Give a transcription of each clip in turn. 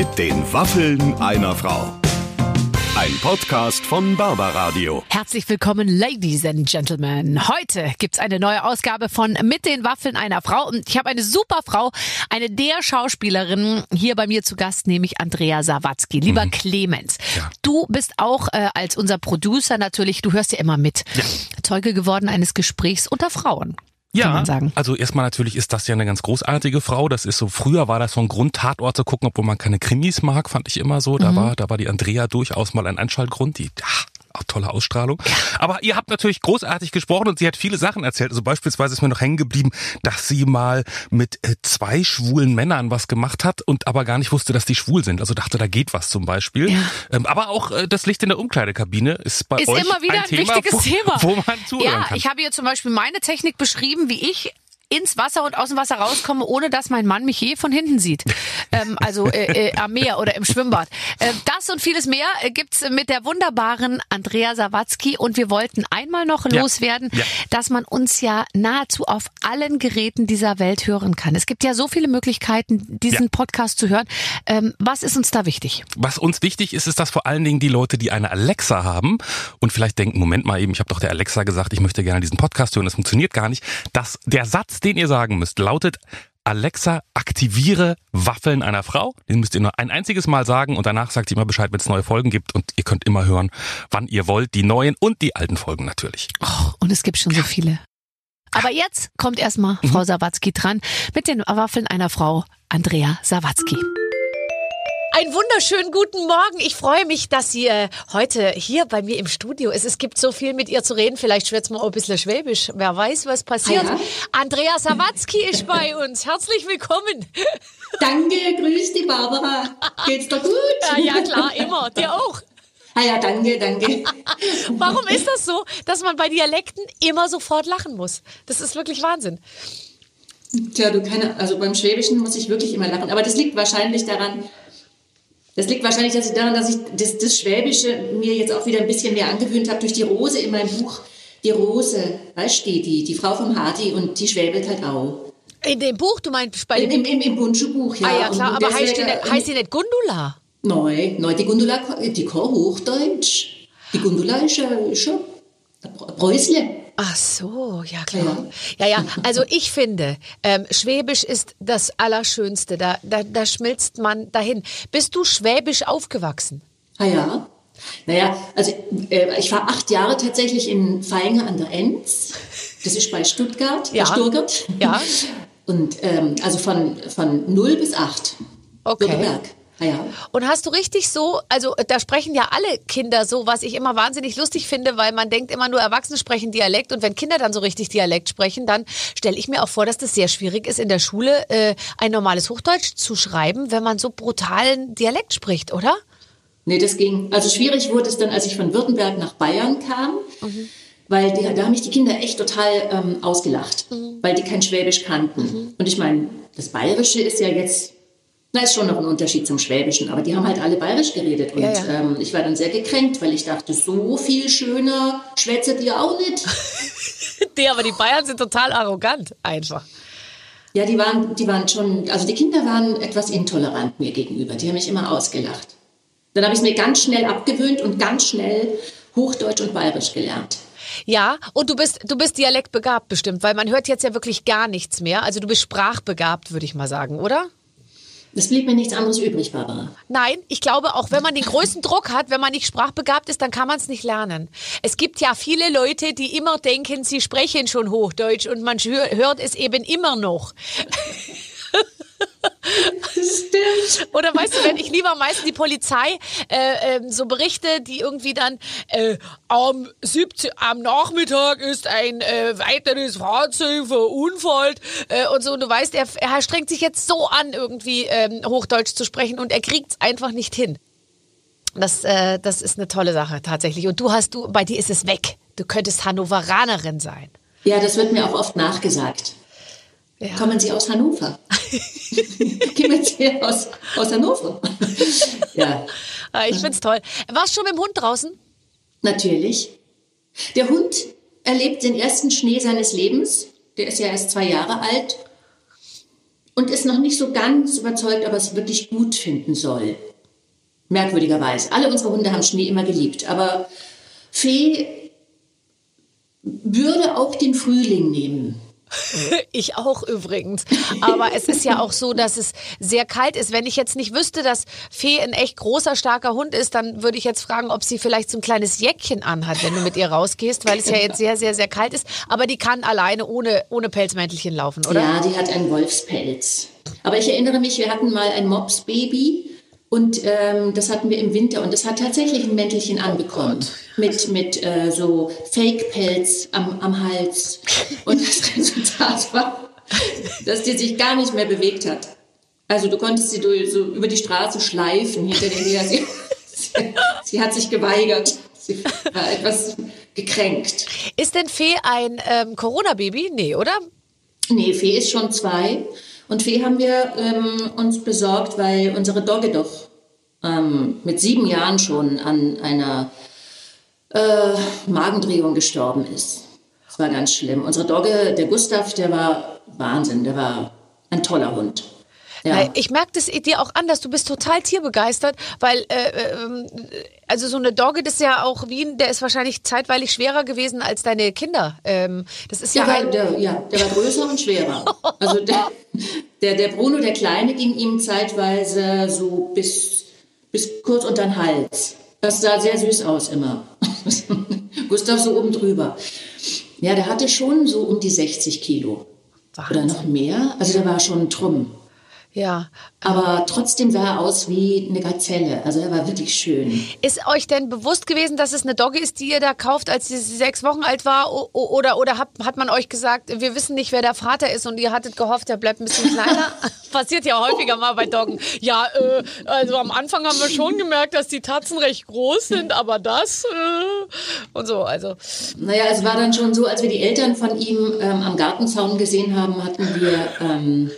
Mit den Waffeln einer Frau. Ein Podcast von Barbaradio. Herzlich willkommen, Ladies and Gentlemen. Heute gibt's eine neue Ausgabe von Mit den Waffeln einer Frau. Und ich habe eine super Frau, eine der Schauspielerinnen hier bei mir zu Gast, nämlich Andrea Sawatzki. Lieber Mhm. Clemens, du bist auch äh, als unser Producer natürlich, du hörst ja immer mit, Ja. Zeuge geworden eines Gesprächs unter Frauen. Ja, kann man sagen. also erstmal natürlich ist das ja eine ganz großartige Frau. Das ist so, früher war das so ein Grund, Tatort zu gucken, obwohl man keine Krimis mag, fand ich immer so. Mhm. Da war, da war die Andrea durchaus mal ein Einschaltgrund, die, ach, auch tolle Ausstrahlung. Aber ihr habt natürlich großartig gesprochen und sie hat viele Sachen erzählt. Also beispielsweise ist mir noch hängen geblieben, dass sie mal mit äh, zwei schwulen Männern was gemacht hat und aber gar nicht wusste, dass die schwul sind. Also dachte, da geht was zum Beispiel. Ja. Ähm, aber auch äh, das Licht in der Umkleidekabine ist bei Ist euch immer wieder ein, Thema, wichtiges wo, Thema. wo man zuhören ja, kann. ich habe hier zum Beispiel meine Technik beschrieben, wie ich ins Wasser und aus dem Wasser rauskomme, ohne dass mein Mann mich je von hinten sieht. ähm, also äh, äh, am Meer oder im Schwimmbad. Äh, das und vieles mehr äh, gibt's mit der wunderbaren Andrea Sawatzki. Und wir wollten einmal noch Ja. loswerden, Ja. dass man uns ja nahezu auf allen Geräten dieser Welt hören kann. Es gibt ja so viele Möglichkeiten, diesen Ja. Podcast zu hören. Ähm, was ist uns da wichtig? Was uns wichtig ist, ist, dass vor allen Dingen die Leute, die eine Alexa haben und vielleicht denken, Moment mal eben, ich habe doch der Alexa gesagt, ich möchte gerne diesen Podcast hören, das funktioniert gar nicht, dass der Satz, den ihr sagen müsst, lautet, Alexa, aktiviere Waffeln einer Frau. Den müsst ihr nur ein einziges Mal sagen und danach sagt sie immer Bescheid, wenn es neue Folgen gibt und ihr könnt immer hören, wann ihr wollt, die neuen und die alten Folgen natürlich. Oh, und es gibt schon so viele. Aber jetzt kommt erstmal Frau Sawatzki dran mit den Waffeln einer Frau, Andrea Sawatzki. Einen wunderschönen guten Morgen. Ich freue mich, dass sie äh, heute hier bei mir im Studio ist. Es gibt so viel mit ihr zu reden. Vielleicht schwätzt man auch ein bisschen Schwäbisch. Wer weiß, was passiert. Ah ja? Andrea Sawatzki ist bei uns. Herzlich willkommen. Danke, grüß die Barbara. Geht's dir gut? Ja, ja klar, immer. Dir auch. Ah ja, danke, danke. Warum ist das so, dass man bei Dialekten immer sofort lachen muss? Das ist wirklich Wahnsinn. Tja, du keine, also beim Schwäbischen muss ich wirklich immer lachen. Aber das liegt wahrscheinlich daran, das liegt wahrscheinlich dass ich daran, dass ich das, das Schwäbische mir jetzt auch wieder ein bisschen mehr angewöhnt habe durch die Rose in meinem Buch. Die Rose, weißt du, die, die, Frau vom Hardy und die schwäbelt halt auch. In dem Buch, du meinst bei Im, im, im, im Bundschuh-Buch, ja. Ah ja, klar, aber heißt die, nicht, heißt die nicht Gundula? Nein, nein, die Gundula, die kann Hochdeutsch. Die Gundula ist ja schon ein Preußle. Ach so, ja klar. Ja, ja, also ich finde, ähm, Schwäbisch ist das Allerschönste. Da, da, da schmilzt man dahin. Bist du Schwäbisch aufgewachsen? Ah ja. Naja, also äh, ich war acht Jahre tatsächlich in Feinger an der Enz. Das ist bei Stuttgart, Ja. bei Stuttgart. Ja. Und ähm, also von, von 0 bis 8. Okay. Württemberg. Ja. Und hast du richtig so, also da sprechen ja alle Kinder so, was ich immer wahnsinnig lustig finde, weil man denkt immer nur Erwachsene sprechen Dialekt und wenn Kinder dann so richtig Dialekt sprechen, dann stelle ich mir auch vor, dass das sehr schwierig ist, in der Schule äh, ein normales Hochdeutsch zu schreiben, wenn man so brutalen Dialekt spricht, oder? Nee, das ging. Also schwierig wurde es dann, als ich von Württemberg nach Bayern kam, Mhm. weil die, da haben mich die Kinder echt total ähm, ausgelacht, Mhm. weil die kein Schwäbisch kannten. Und ich meine, das Bayerische ist ja jetzt, na, ist schon noch ein Unterschied zum Schwäbischen, aber die haben halt alle Bayerisch geredet. Und Ja, ja. Ähm, ich war dann sehr gekränkt, weil ich dachte, so viel schöner schwätzet ihr auch nicht. Nee, aber die Bayern sind total arrogant, einfach. Ja, die waren, die waren schon, also die Kinder waren etwas intolerant mir gegenüber. Die haben mich immer ausgelacht. Dann habe ich es mir ganz schnell abgewöhnt und ganz schnell Hochdeutsch und Bayerisch gelernt. Ja, und du bist, du bist dialektbegabt bestimmt, weil man hört jetzt ja wirklich gar nichts mehr. Also du bist sprachbegabt, würde ich mal sagen, oder? Es blieb mir nichts anderes übrig, Barbara. Nein, ich glaube, auch wenn man den größten Druck hat, wenn man nicht sprachbegabt ist, dann kann man es nicht lernen. Es gibt ja viele Leute, die immer denken, sie sprechen schon Hochdeutsch und man hör- hört es eben immer noch. Oder weißt du, wenn ich lieber meistens die Polizei äh, ähm, so Berichte, die irgendwie dann äh, am 17, am Nachmittag ist ein äh, weiteres Fahrzeug verunfallt äh, und so. Und du weißt, er, er strengt sich jetzt so an, irgendwie ähm, Hochdeutsch zu sprechen und er kriegt es einfach nicht hin. Das, äh, das ist eine tolle Sache tatsächlich. Und du hast du, bei dir ist es weg. Du könntest Hannoveranerin sein. Ja, das wird mir auch oft nachgesagt. Ja. Kommen Sie aus Hannover? Kommen Sie aus, aus Hannover? ja, Ah, Ich find's toll. Warst du schon mit dem Hund draußen? natürlich. Der Hund erlebt den ersten Schnee seines Lebens. Der ist ja erst zwei Jahre alt. und ist noch nicht so ganz überzeugt, ob er es wirklich gut finden soll. Merkwürdigerweise. Alle unsere Hunde haben Schnee immer geliebt, aber Fee würde auch den Frühling nehmen. Ich auch übrigens. Aber es ist ja auch so, dass es sehr kalt ist. Wenn ich jetzt nicht wüsste, dass Fee ein echt großer, starker Hund ist, dann würde ich jetzt fragen, ob sie vielleicht so ein kleines Jäckchen anhat, wenn du mit ihr rausgehst, weil es ja jetzt sehr, sehr, sehr kalt ist. Aber die kann alleine ohne, ohne Pelzmäntelchen laufen, oder? Ja, die hat einen Wolfspelz. Aber ich erinnere mich, wir hatten mal ein Mops-Baby und ähm, das hatten wir im Winter und es hat tatsächlich ein Mäntelchen anbekommen. mit mit äh, so Fake-Pelz am, am Hals. Und das Resultat war, dass die sich gar nicht mehr bewegt hat. Also du konntest sie durch, so über die Straße schleifen hinter dir her. Sie, sie, sie hat sich geweigert. Sie war etwas gekränkt. Ist denn Fee ein ähm, Corona-Baby? Nee, oder? Nee, Fee ist schon zwei. Und Fee haben wir ähm, uns besorgt, weil unsere Dogge doch ähm, mit sieben Jahren schon an einer äh, Magendrehung gestorben ist. Das war ganz schlimm. Unsere Dogge, der Gustav, der war Wahnsinn, der war ein toller Hund. Ja. Ich merke das dir auch an, dass du bist total tierbegeistert, weil äh, äh, also so eine Dogge, das ist ja auch Wien, der ist wahrscheinlich zeitweilig schwerer gewesen als deine Kinder. Ähm, das ist ja, ja, der, ja, der war größer und schwerer. Also der, der, der Bruno, der Kleine, ging ihm zeitweise so bis, bis kurz unter den Hals. Das sah sehr süß aus immer. Gustav so oben drüber. Ja, der hatte schon so um die 60 Kilo. Wahnsinn. Oder noch mehr. Also der war schon ein Trumm. Ja. Aber trotzdem sah er aus wie eine Gazelle. Also er war wirklich schön. Ist euch denn bewusst gewesen, dass es eine Dogge ist, die ihr da kauft, als sie sechs Wochen alt war? Oder, oder hat, hat man euch gesagt, wir wissen nicht, wer der Vater ist und ihr hattet gehofft, er bleibt ein bisschen kleiner? Passiert ja häufiger mal bei Doggen. Ja, äh, also am Anfang haben wir schon gemerkt, dass die Tatzen recht groß sind, aber das äh, und so. Also. Naja, es war dann schon so, als wir die Eltern von ihm ähm, am Gartenzaun gesehen haben, hatten wir... Ähm,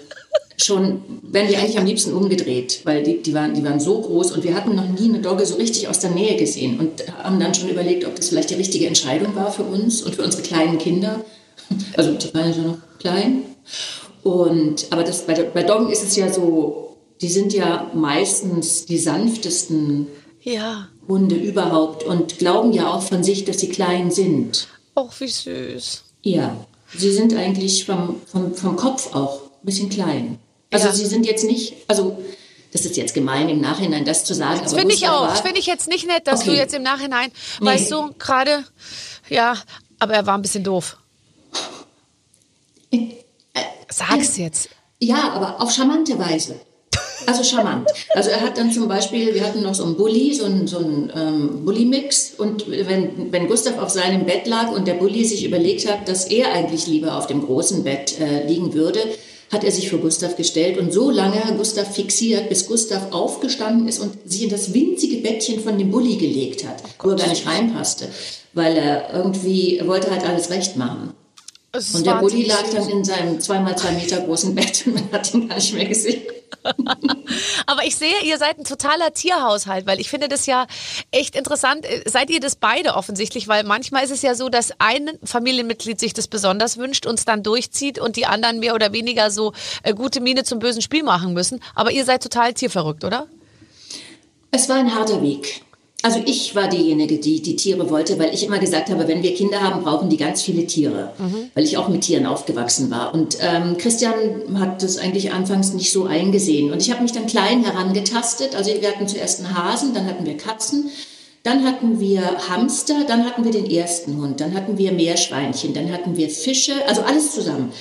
schon, wären wir eigentlich am liebsten umgedreht, weil die, die, waren, die waren so groß und wir hatten noch nie eine Dogge so richtig aus der Nähe gesehen und haben dann schon überlegt, ob das vielleicht die richtige Entscheidung war für uns und für unsere kleinen Kinder. Also die waren ja noch klein. Und, aber das, bei, bei Doggen ist es ja so, die sind ja meistens die sanftesten ja. Hunde überhaupt und glauben ja auch von sich, dass sie klein sind. Och, wie süß. Ja, sie sind eigentlich vom, vom, vom Kopf auch ein bisschen klein. Also ja. sie sind jetzt nicht, also das ist jetzt gemein im Nachhinein, das zu sagen. Das finde ich auch. Das finde ich jetzt nicht nett, dass okay. du jetzt im Nachhinein, nee. weißt du, gerade, ja, aber er war ein bisschen doof. Äh, Sag's jetzt. Ja, aber auf charmante Weise. Also charmant. Also er hat dann zum Beispiel, wir hatten noch so einen Bulli, so einen, so einen ähm, Bulli-Mix. Und wenn, wenn Gustav auf seinem Bett lag und der Bulli sich überlegt hat, dass er eigentlich lieber auf dem großen Bett äh, liegen würde, hat er sich für Gustav gestellt und so lange Gustav fixiert, bis Gustav aufgestanden ist und sich in das winzige Bettchen von dem Bulli gelegt hat, wo er gar nicht reinpasste, weil er irgendwie er wollte halt alles recht machen. Und der Bulli lag dann in seinem zweimal zwei Meter großen Bett und man hat ihn gar nicht mehr gesehen. Aber ich sehe, ihr seid ein totaler Tierhaushalt, weil ich finde das ja echt interessant. Seid ihr das beide offensichtlich? Weil manchmal ist es ja so, dass ein Familienmitglied sich das besonders wünscht und es dann durchzieht und die anderen mehr oder weniger so äh, gute Miene zum bösen Spiel machen müssen. Aber ihr seid total tierverrückt, oder? Es war ein harter Weg. Also ich war diejenige, die die Tiere wollte, weil ich immer gesagt habe, wenn wir Kinder haben, brauchen die ganz viele Tiere, mhm. weil ich auch mit Tieren aufgewachsen war. Und ähm, Christian hat das eigentlich anfangs nicht so eingesehen. Und ich habe mich dann klein herangetastet. Also wir hatten zuerst einen Hasen, dann hatten wir Katzen, dann hatten wir Hamster, dann hatten wir den ersten Hund, dann hatten wir Meerschweinchen, dann hatten wir Fische, also alles zusammen.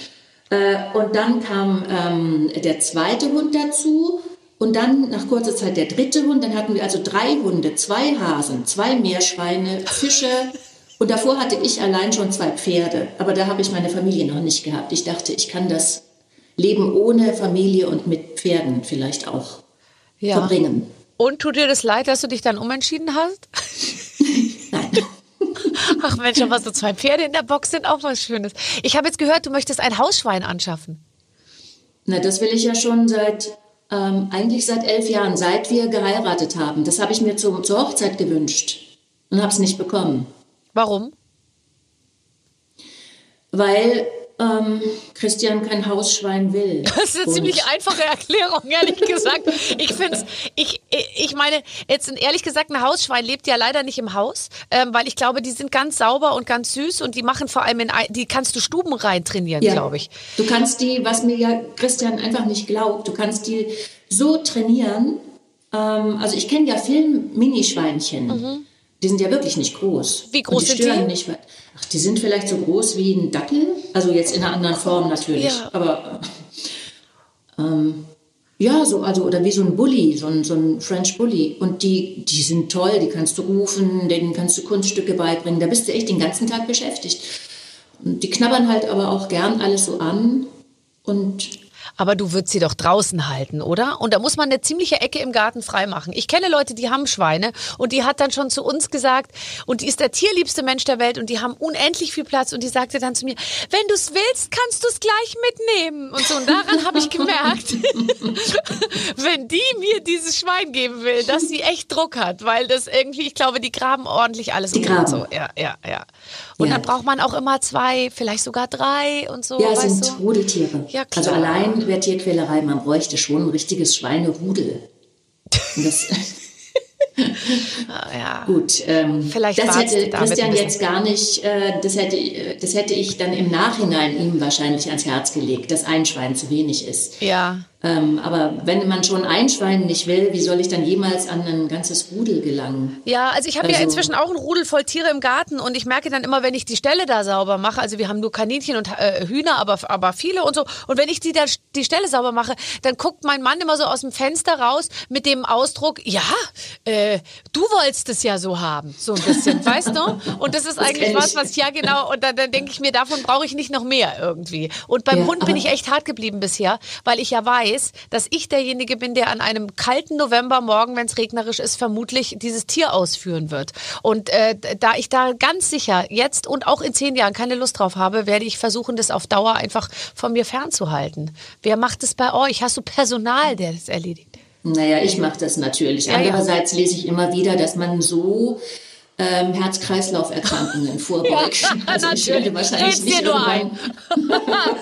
Äh, und dann kam ähm, der zweite Hund dazu und dann nach kurzer Zeit der dritte Hund. Dann hatten wir also drei Hunde, zwei Hasen, zwei Meerschweine, Fische. Und davor hatte ich allein schon zwei Pferde. Aber da habe ich meine Familie noch nicht gehabt. Ich dachte, ich kann das Leben ohne Familie und mit Pferden vielleicht auch ja. verbringen. Und tut dir das leid, dass du dich dann umentschieden hast? Nein. Ach Mensch, aber so zwei Pferde in der Box sind auch was Schönes. Ich habe jetzt gehört, du möchtest ein Hausschwein anschaffen. Na, das will ich ja schon seit ähm, eigentlich seit elf Jahren, seit wir geheiratet haben. Das habe ich mir zu, zur Hochzeit gewünscht und habe es nicht bekommen. Warum? Weil ähm, Christian kein Hausschwein will. Das ist eine Und- ziemlich einfache Erklärung, ehrlich gesagt. Ich finde ich, ich meine, jetzt ehrlich gesagt, ein Hausschwein lebt ja leider nicht im Haus, ähm, weil ich glaube, die sind ganz sauber und ganz süß und die machen vor allem in, die kannst du Stuben rein trainieren, glaube ich. Du kannst die, was mir ja Christian einfach nicht glaubt, du kannst die so trainieren. Ähm, also ich kenne ja Film-Minischweinchen. Die sind ja wirklich nicht groß. Mhm. Wie groß die sind die? Nicht, weit. Die sind vielleicht so groß wie ein Dackel. Also jetzt in einer anderen Form natürlich. Ja. Aber ähm, ja, so, also, oder wie so ein Bully, so ein, so ein French Bully. Und die, die sind toll, die kannst du rufen, denen kannst du Kunststücke beibringen. Da bist du echt den ganzen Tag beschäftigt. Und die knabbern halt aber auch gern alles so an. Und Aber du würdest sie doch draußen halten, oder? Und da muss man eine ziemliche Ecke im Garten freimachen. Ich kenne Leute, die haben Schweine und die hat dann schon zu uns gesagt, und die ist der tierliebste Mensch der Welt und die haben unendlich viel Platz und die sagte dann zu mir, wenn du es willst, kannst du es gleich mitnehmen. Und so, und daran habe ich gemerkt, wenn die mir dieses Schwein geben will, dass sie echt Druck hat, weil das irgendwie, ich glaube, die graben ordentlich alles Die graben. und so. Ja, ja, ja. Und Ja. dann braucht man auch immer zwei, vielleicht sogar drei und so. ja, es sind du? Rudeltiere. Ja, klar. also allein wäre Tierquälerei, man bräuchte schon ein richtiges Schweinerudel. Das, Ah, ja. Gut, ähm, Vielleicht das hätte Christian jetzt gar nicht, äh, das, hätte, das hätte ich dann im Nachhinein ihm wahrscheinlich ans Herz gelegt, dass ein Schwein zu wenig ist. Ja. Ähm, aber wenn man schon ein Schwein nicht will, wie soll ich dann jemals an ein ganzes Rudel gelangen? Ja, also ich habe ja Also- inzwischen auch ein Rudel voll Tiere im Garten und ich merke dann immer, wenn ich die Stelle da sauber mache, also wir haben nur Kaninchen und äh, Hühner, aber, aber viele und so, und wenn ich die, da, die Stelle sauber mache, dann guckt mein Mann immer so aus dem Fenster raus mit dem Ausdruck, ja, äh, du wolltest es ja so haben, so ein bisschen, weißt du? Und das ist eigentlich kenn was, was, ja genau, und dann, dann denke ich mir, davon brauche ich nicht noch mehr irgendwie. Und beim Ja, Hund bin ich echt hart geblieben bisher, weil ich ja weiß, dass ich derjenige bin, der an einem kalten Novembermorgen, wenn es regnerisch ist, vermutlich dieses Tier ausführen wird. Und äh, da ich da ganz sicher jetzt und auch in zehn Jahren keine Lust drauf habe, werde ich versuchen, das auf Dauer einfach von mir fernzuhalten. Wer macht es bei euch? Hast du Personal, der das erledigt? Naja, ich mache das natürlich. Andererseits lese ich immer wieder, dass man so ähm, Herz-Kreislauf-Erkrankungen vorbeugt. also ich werde wahrscheinlich nicht nur irgendwann...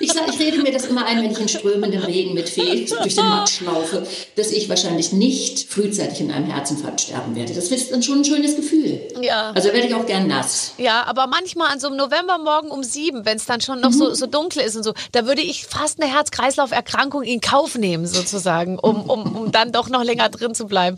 ich, sag, ich rede mir das immer ein, wenn ich in strömendem Regen mit Fee durch den Matsch laufe, dass ich wahrscheinlich nicht frühzeitig in einem Herzinfarkt sterben werde. Das ist dann schon ein schönes Gefühl. Ja. Also werde ich auch gern nass. Ja, aber manchmal an so einem Novembermorgen um sieben, wenn es dann schon noch so, so dunkel ist und so, da würde ich fast eine Herz-Kreislauf-Erkrankung in Kauf nehmen, sozusagen, um, um, um dann doch noch länger drin zu bleiben.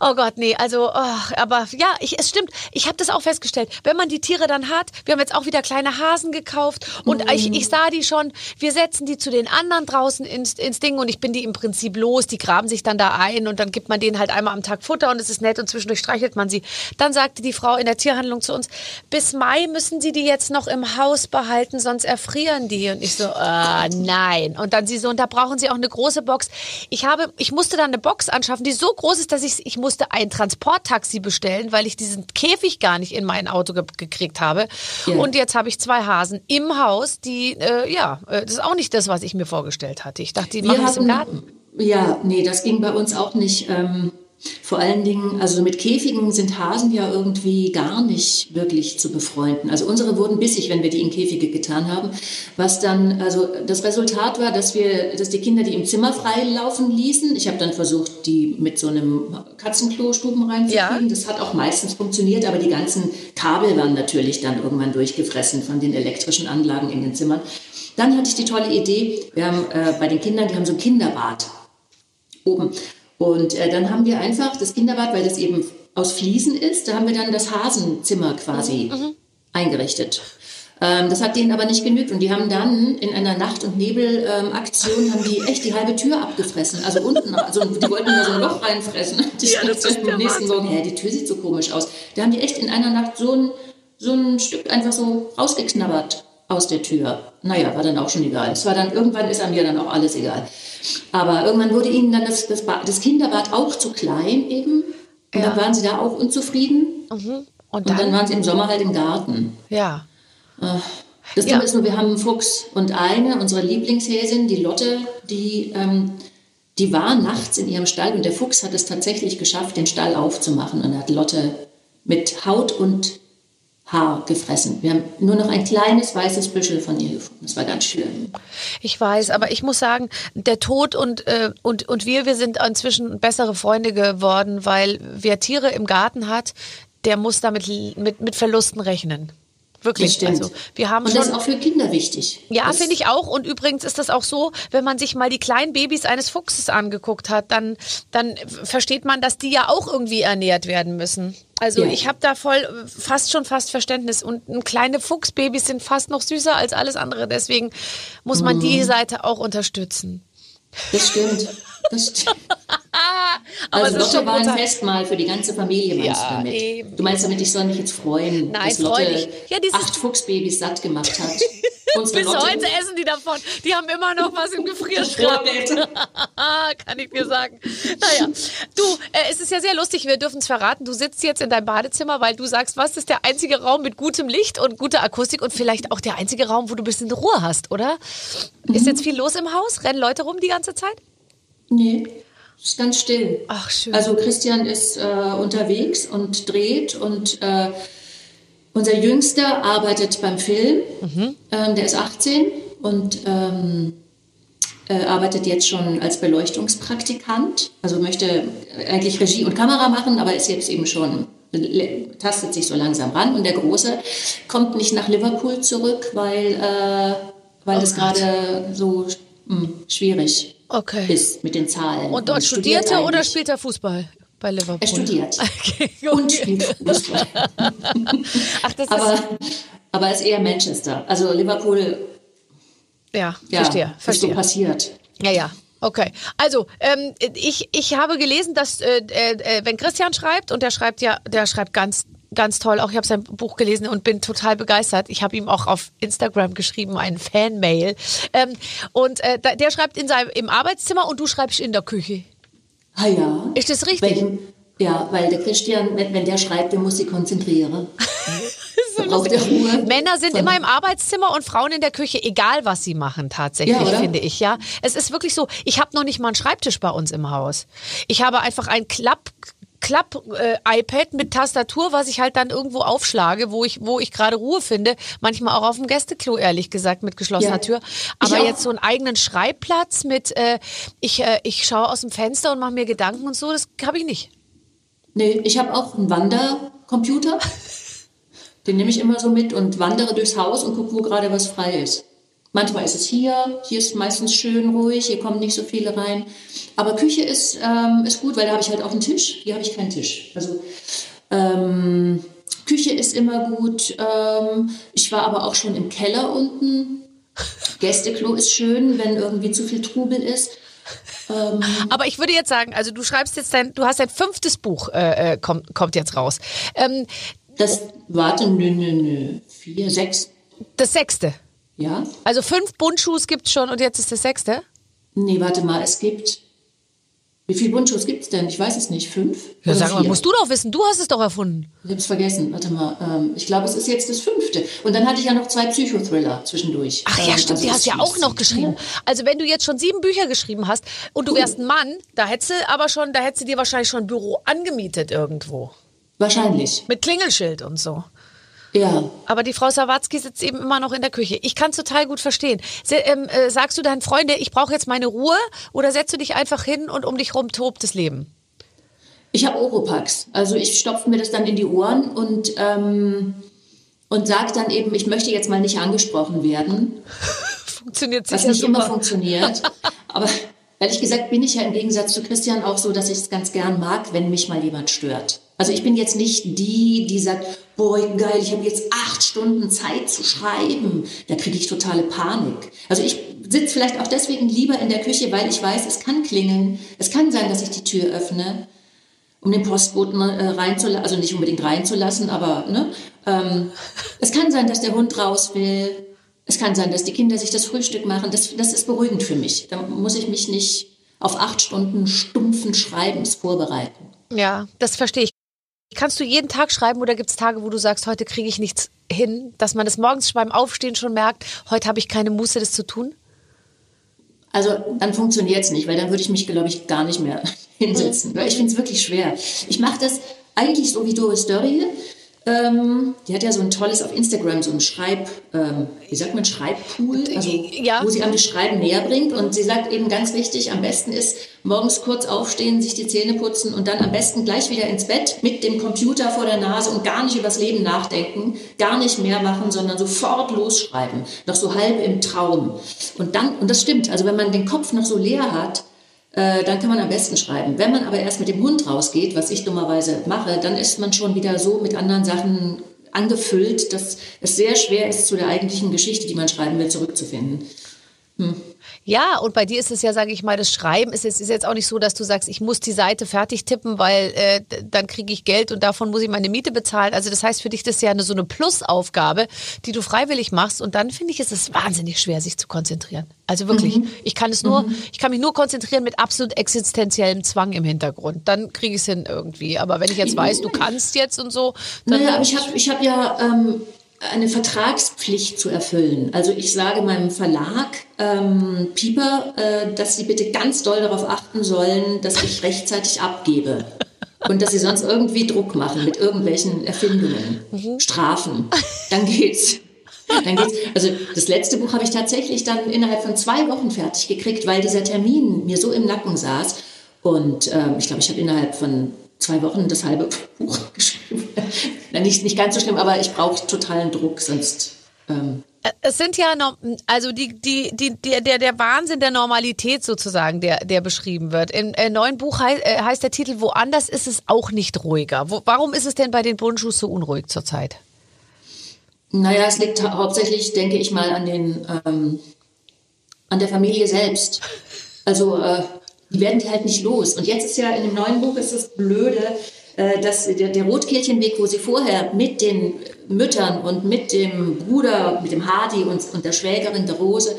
Oh Gott, nee, also, oh, aber ja, ich, es stimmt, ich habe das auch festgestellt. Wenn man die Tiere dann hat, wir haben jetzt auch wieder kleine Hasen gekauft und ich, ich sah die schon, wir setzen die zu den anderen draußen ins, ins Ding und ich bin die im Prinzip los, die graben sich dann da ein und dann gibt man denen halt einmal am Tag Futter und es ist nett und zwischendurch streichelt man sie. Dann sagte die Frau in der Tierhandlung zu uns, bis Mai müssen sie die jetzt noch im Haus behalten, sonst erfrieren die. Und ich so, äh, nein. Und dann sie so, und da brauchen sie auch eine große Box. Ich habe, ich musste dann eine Box anschaffen, die so groß ist, dass ich, ich musste ein Transporttaxi bestellen, weil ich diesen Käfig gar nicht in mein Auto ge gekriegt habe. Ja. Und jetzt habe ich zwei Hasen im Haus, die, äh, ja, äh, das ist auch nicht das, was ich mir vorgestellt hatte. Ich dachte, die machen das im Garten. Ja, nee, das ging bei uns auch nicht. Ähm, vor allen Dingen, also mit Käfigen sind Hasen ja irgendwie gar nicht wirklich zu befreunden. Also unsere wurden bissig, wenn wir die in Käfige getan haben. Was dann, also das Resultat war, dass wir, dass die Kinder die im Zimmer frei laufen ließen. Ich habe dann versucht, die mit so einem Katzenklo-Stuben reinzukriegen. Ja. Das hat auch meistens funktioniert, aber die ganzen Kabel waren natürlich dann irgendwann durchgefressen von den elektrischen Anlagen in den Zimmern. Dann hatte ich die tolle Idee, wir haben äh, bei den Kindern, die haben so ein Kinderbad oben. Und äh, dann haben wir einfach das Kinderbad, weil das eben aus Fliesen ist, da haben wir dann das Hasenzimmer quasi eingerichtet. Ähm, das hat denen aber nicht genügt und die haben dann in einer Nacht- und Nebel-Aktion haben die echt die halbe Tür abgefressen. Also unten, also die wollten da so ein Loch reinfressen. Die ja, das ist am nächsten Morgen, hä, die Tür sieht so komisch aus. Da haben die echt in einer Nacht so ein, so ein Stück einfach so rausgeknabbert aus der Tür. Naja, war dann auch schon egal. Es war dann, irgendwann ist einem ja dann auch alles egal. Aber irgendwann wurde ihnen dann das, das, Ba- das Kinderbad auch zu klein eben. Und Ja. dann waren sie da auch unzufrieden. Und Und dann dann, waren sie im Sommer halt im Garten. ja. Das Ja. Dumme ist nur, wir haben einen Fuchs und eine, unsere Lieblingshäsin, die Lotte, die, ähm, die war nachts in ihrem Stall und der Fuchs hat es tatsächlich geschafft, den Stall aufzumachen und hat Lotte mit Haut und Haar gefressen. Wir haben nur noch ein kleines weißes Büschel von ihr gefunden. Das war ganz schön. Ich weiß, aber ich muss sagen, der Tod und, äh, und, und wir, wir sind inzwischen bessere Freunde geworden, weil wer Tiere im Garten hat, der muss damit mit, mit Verlusten rechnen. Wirklich. Also, wir haben Und schon das ist auch für Kinder wichtig. Ja, finde ich auch. Und übrigens ist das auch so, wenn man sich mal die kleinen Babys eines Fuchses angeguckt hat, dann, dann versteht man, dass die ja auch irgendwie ernährt werden müssen. Also Ja. ich habe da voll fast schon fast Verständnis. Und ein kleine Fuchsbabys sind fast noch süßer als alles andere. Deswegen muss man die Mhm. Seite auch unterstützen. Das stimmt. Das stimmt. Aber also es ist Lotte schon war ein. Festmahl für die ganze Familie, meinst Ja, du damit? eben. Du meinst damit, ich soll mich jetzt freuen, Nein, dass Lotte freudig. Ja, acht Fuchsbabys satt gemacht hat. Bis Lotte- heute essen die davon. Die haben immer noch was im Gefrierschrank. Kann ich dir sagen. Naja, du, äh, es ist ja sehr lustig, wir dürfen es verraten. Du sitzt jetzt in deinem Badezimmer, weil du sagst, was ist der einzige Raum mit gutem Licht und guter Akustik und vielleicht auch der einzige Raum, wo du ein bisschen Ruhe hast, oder? Ist jetzt viel los im Haus? Rennen Leute rum die ganze Zeit? Nee, ist ganz still. Ach, schön. Also Christian ist äh, unterwegs und dreht und äh, unser Jüngster arbeitet beim Film. Mhm. Ähm, der ist 18 und ähm, äh, arbeitet jetzt schon als Beleuchtungspraktikant. Also möchte eigentlich Regie und Kamera machen, aber ist jetzt eben schon tastet sich so langsam ran. Und der Große kommt nicht nach Liverpool zurück, weil äh, weil es gerade so mh, schwierig Okay. ist mit den Zahlen. Und dort studiert studierte oder spielt er Fußball bei Liverpool? Er studiert. Okay, Und okay. spielt Fußball. Ach, das ist, aber, aber ist eher Manchester. Also Liverpool, ja, ja, verstehe, ist so verstehe. passiert. Ja, ja. Okay, also ähm, ich, ich habe gelesen, dass äh, äh, wenn Christian schreibt und der schreibt ja, der schreibt ganz ganz toll. Auch ich habe sein Buch gelesen und bin total begeistert. Ich habe ihm auch auf Instagram geschrieben, einen Fanmail. Ähm, und äh, der schreibt in seinem im Arbeitszimmer und du schreibst in der Küche. Ah ja. Ist das richtig? Welchen, ja, weil der Christian, wenn, wenn der schreibt, der muss sich konzentrieren. Er Ruhe. Männer sind Von- immer im Arbeitszimmer und Frauen in der Küche, egal was sie machen, tatsächlich, Ja, finde ich, ja. Es ist wirklich so, ich habe noch nicht mal einen Schreibtisch bei uns im Haus. Ich habe einfach ein Klapp. Klapp-iPad mit Tastatur, was ich halt dann irgendwo aufschlage, wo ich, wo ich gerade Ruhe finde. Manchmal auch auf dem Gästeklo, ehrlich gesagt, mit geschlossener Ja. Tür. Aber jetzt so einen eigenen Schreibplatz mit, äh, ich, äh, ich schaue aus dem Fenster und mache mir Gedanken und so, das habe ich nicht. Nee, ich habe auch einen Wandercomputer. Den nehme ich immer so mit und wandere durchs Haus und gucke, wo gerade was frei ist. Manchmal ist es hier, hier ist meistens schön ruhig, hier kommen nicht so viele rein. Aber Küche ist, ähm, ist gut, weil da habe ich halt auch einen Tisch. Hier habe ich keinen Tisch. Also ähm, Küche ist immer gut. Ähm, ich war aber auch schon im Keller unten. Gästeklo ist schön, wenn irgendwie zu viel Trubel ist. Aber ich würde jetzt sagen, also du schreibst jetzt dein, du hast dein fünftes Buch, äh, äh, kommt, kommt jetzt raus. Ähm, Das, warte, nö, nö, nö. Vier, sechs, das sechste. Ja? Also fünf Bundschuhs gibt's schon und jetzt ist das sechste. Nee, warte mal, es gibt. Wie viele Bundschuss gibt es denn? Ich weiß es nicht. Fünf? Ja, sag mal, musst du doch wissen, du hast es doch erfunden. Ich habe es vergessen. Warte mal. Ähm, ich glaube, es ist jetzt das fünfte. Und dann hatte ich ja noch zwei Psychothriller zwischendurch. Ach ja, Ähm, stimmt, also die es hast du ja auch noch geschrieben. Also wenn du jetzt schon sieben Bücher geschrieben hast und du wärst ein Mann, da hättest du aber schon, da hättest du dir wahrscheinlich schon ein Büro angemietet irgendwo. Wahrscheinlich. Mit Klingelschild und so. Ja. Aber die Frau Sawatzki sitzt eben immer noch in der Küche. Ich kann es total gut verstehen. Se, ähm, äh, sagst du deinen Freunde, ich brauche jetzt meine Ruhe oder setzt du dich einfach hin und um dich rum tobt das Leben? Ich habe Oropax. Also ich stopfe mir das dann in die Ohren und, ähm, und sage dann eben, ich möchte jetzt mal nicht angesprochen werden. Funktioniert was sicher nicht immer super. funktioniert. Aber ehrlich gesagt bin ich ja im Gegensatz zu Christian auch so, dass ich es ganz gern mag, wenn mich mal jemand stört. Also ich bin jetzt nicht die, die sagt, boah, geil, ich habe jetzt acht Stunden Zeit zu schreiben. Da kriege ich totale Panik. Also ich sitze vielleicht auch deswegen lieber in der Küche, weil ich weiß, es kann klingeln. Es kann sein, dass ich die Tür öffne, um den Postboten äh, reinzulassen, also nicht unbedingt reinzulassen, aber ne, ähm, es kann sein, dass der Hund raus will. Es kann sein, dass die Kinder sich das Frühstück machen. Das, das ist beruhigend für mich. Da muss ich mich nicht auf acht Stunden stumpfen Schreibens vorbereiten. Ja, das verstehe ich. Kannst du jeden Tag schreiben oder gibt es Tage, wo du sagst, heute kriege ich nichts hin, dass man das morgens beim Aufstehen schon merkt, heute habe ich keine Muße, das zu tun? Also dann funktioniert es nicht, weil dann würde ich mich, glaube ich, gar nicht mehr hinsetzen. Weil ich finde es wirklich schwer. Ich mache das eigentlich so wie Doris Dörrie. ähm, die hat ja so ein tolles auf Instagram, so ein Schreib, ähm, wie sagt man, Schreibpool, also Ja. wo sie einem das Schreiben näher bringt. Und sie sagt eben ganz wichtig, am besten ist morgens kurz aufstehen, sich die Zähne putzen und dann am besten gleich wieder ins Bett mit dem Computer vor der Nase und gar nicht übers Leben nachdenken, gar nicht mehr machen, sondern sofort losschreiben, noch so halb im Traum. Und dann, und das stimmt, also wenn man den Kopf noch so leer hat, äh, dann kann man am besten schreiben. Wenn man aber erst mit dem Hund rausgeht, was ich dummerweise mache, dann ist man schon wieder so mit anderen Sachen angefüllt, dass es sehr schwer ist, zu der eigentlichen Geschichte, die man schreiben will, zurückzufinden. Ja, und bei dir ist es ja, sage ich mal, das Schreiben ist, es ist jetzt auch nicht so, dass du sagst, ich muss die Seite fertig tippen, weil äh, dann kriege ich Geld und davon muss ich meine Miete bezahlen. Also das heißt für dich, das ist ja eine, so eine Plusaufgabe, die du freiwillig machst. Und dann finde ich, ist es wahnsinnig schwer, sich zu konzentrieren. Also wirklich, ich kann es nur, ich kann mich nur konzentrieren mit absolut existenziellem Zwang im Hintergrund. Dann kriege ich es hin irgendwie. Aber wenn ich jetzt weiß, du kannst jetzt und so, dann Naja, ich habe ich hab ja ähm, eine Vertragspflicht zu erfüllen. Also ich sage meinem Verlag, ähm, Pieper, äh, dass sie bitte ganz doll darauf achten sollen, dass ich rechtzeitig abgebe. Und dass sie sonst irgendwie Druck machen mit irgendwelchen Erfindungen, Strafen. Dann geht's. Dann geht's. Also das letzte Buch habe ich tatsächlich dann innerhalb von zwei Wochen fertig gekriegt, weil dieser Termin mir so im Nacken saß. Und ähm, ich glaube, ich habe innerhalb von zwei Wochen das halbe Buch geschrieben. Na, nicht, nicht ganz so schlimm, aber ich brauche totalen Druck, sonst. Ähm, Es sind ja also die, die, die, der, der, Wahnsinn der Normalität sozusagen, der, der beschrieben wird. Im äh, neuen Buch hei äh, heißt der Titel, woanders ist es auch nicht ruhiger. Wo, warum ist es denn bei den Bundschuhs so unruhig zurzeit? naja, es liegt hau- hauptsächlich, denke ich mal, an den ähm, an der Familie selbst. Also äh, die werden die halt nicht los. Und jetzt ist ja in dem neuen Buch ist das Blöde, dass der, der Rotkirchenweg, wo sie vorher mit den Müttern und mit dem Bruder, mit dem Hardy und, und der Schwägerin der Rose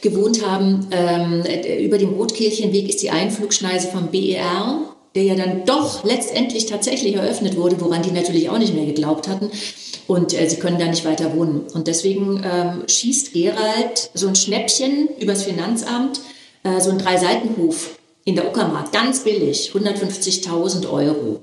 gewohnt haben, ähm, äh, über dem Rotkirchenweg ist die Einflugschneise vom BER, der ja dann doch letztendlich tatsächlich eröffnet wurde, woran die natürlich auch nicht mehr geglaubt hatten. Und äh, sie können da nicht weiter wohnen. Und deswegen ähm, schießt Gerald so ein Schnäppchen übers Finanzamt, äh, so ein Dreiseitenhof in der Uckermark, ganz billig, 150.000 Euro.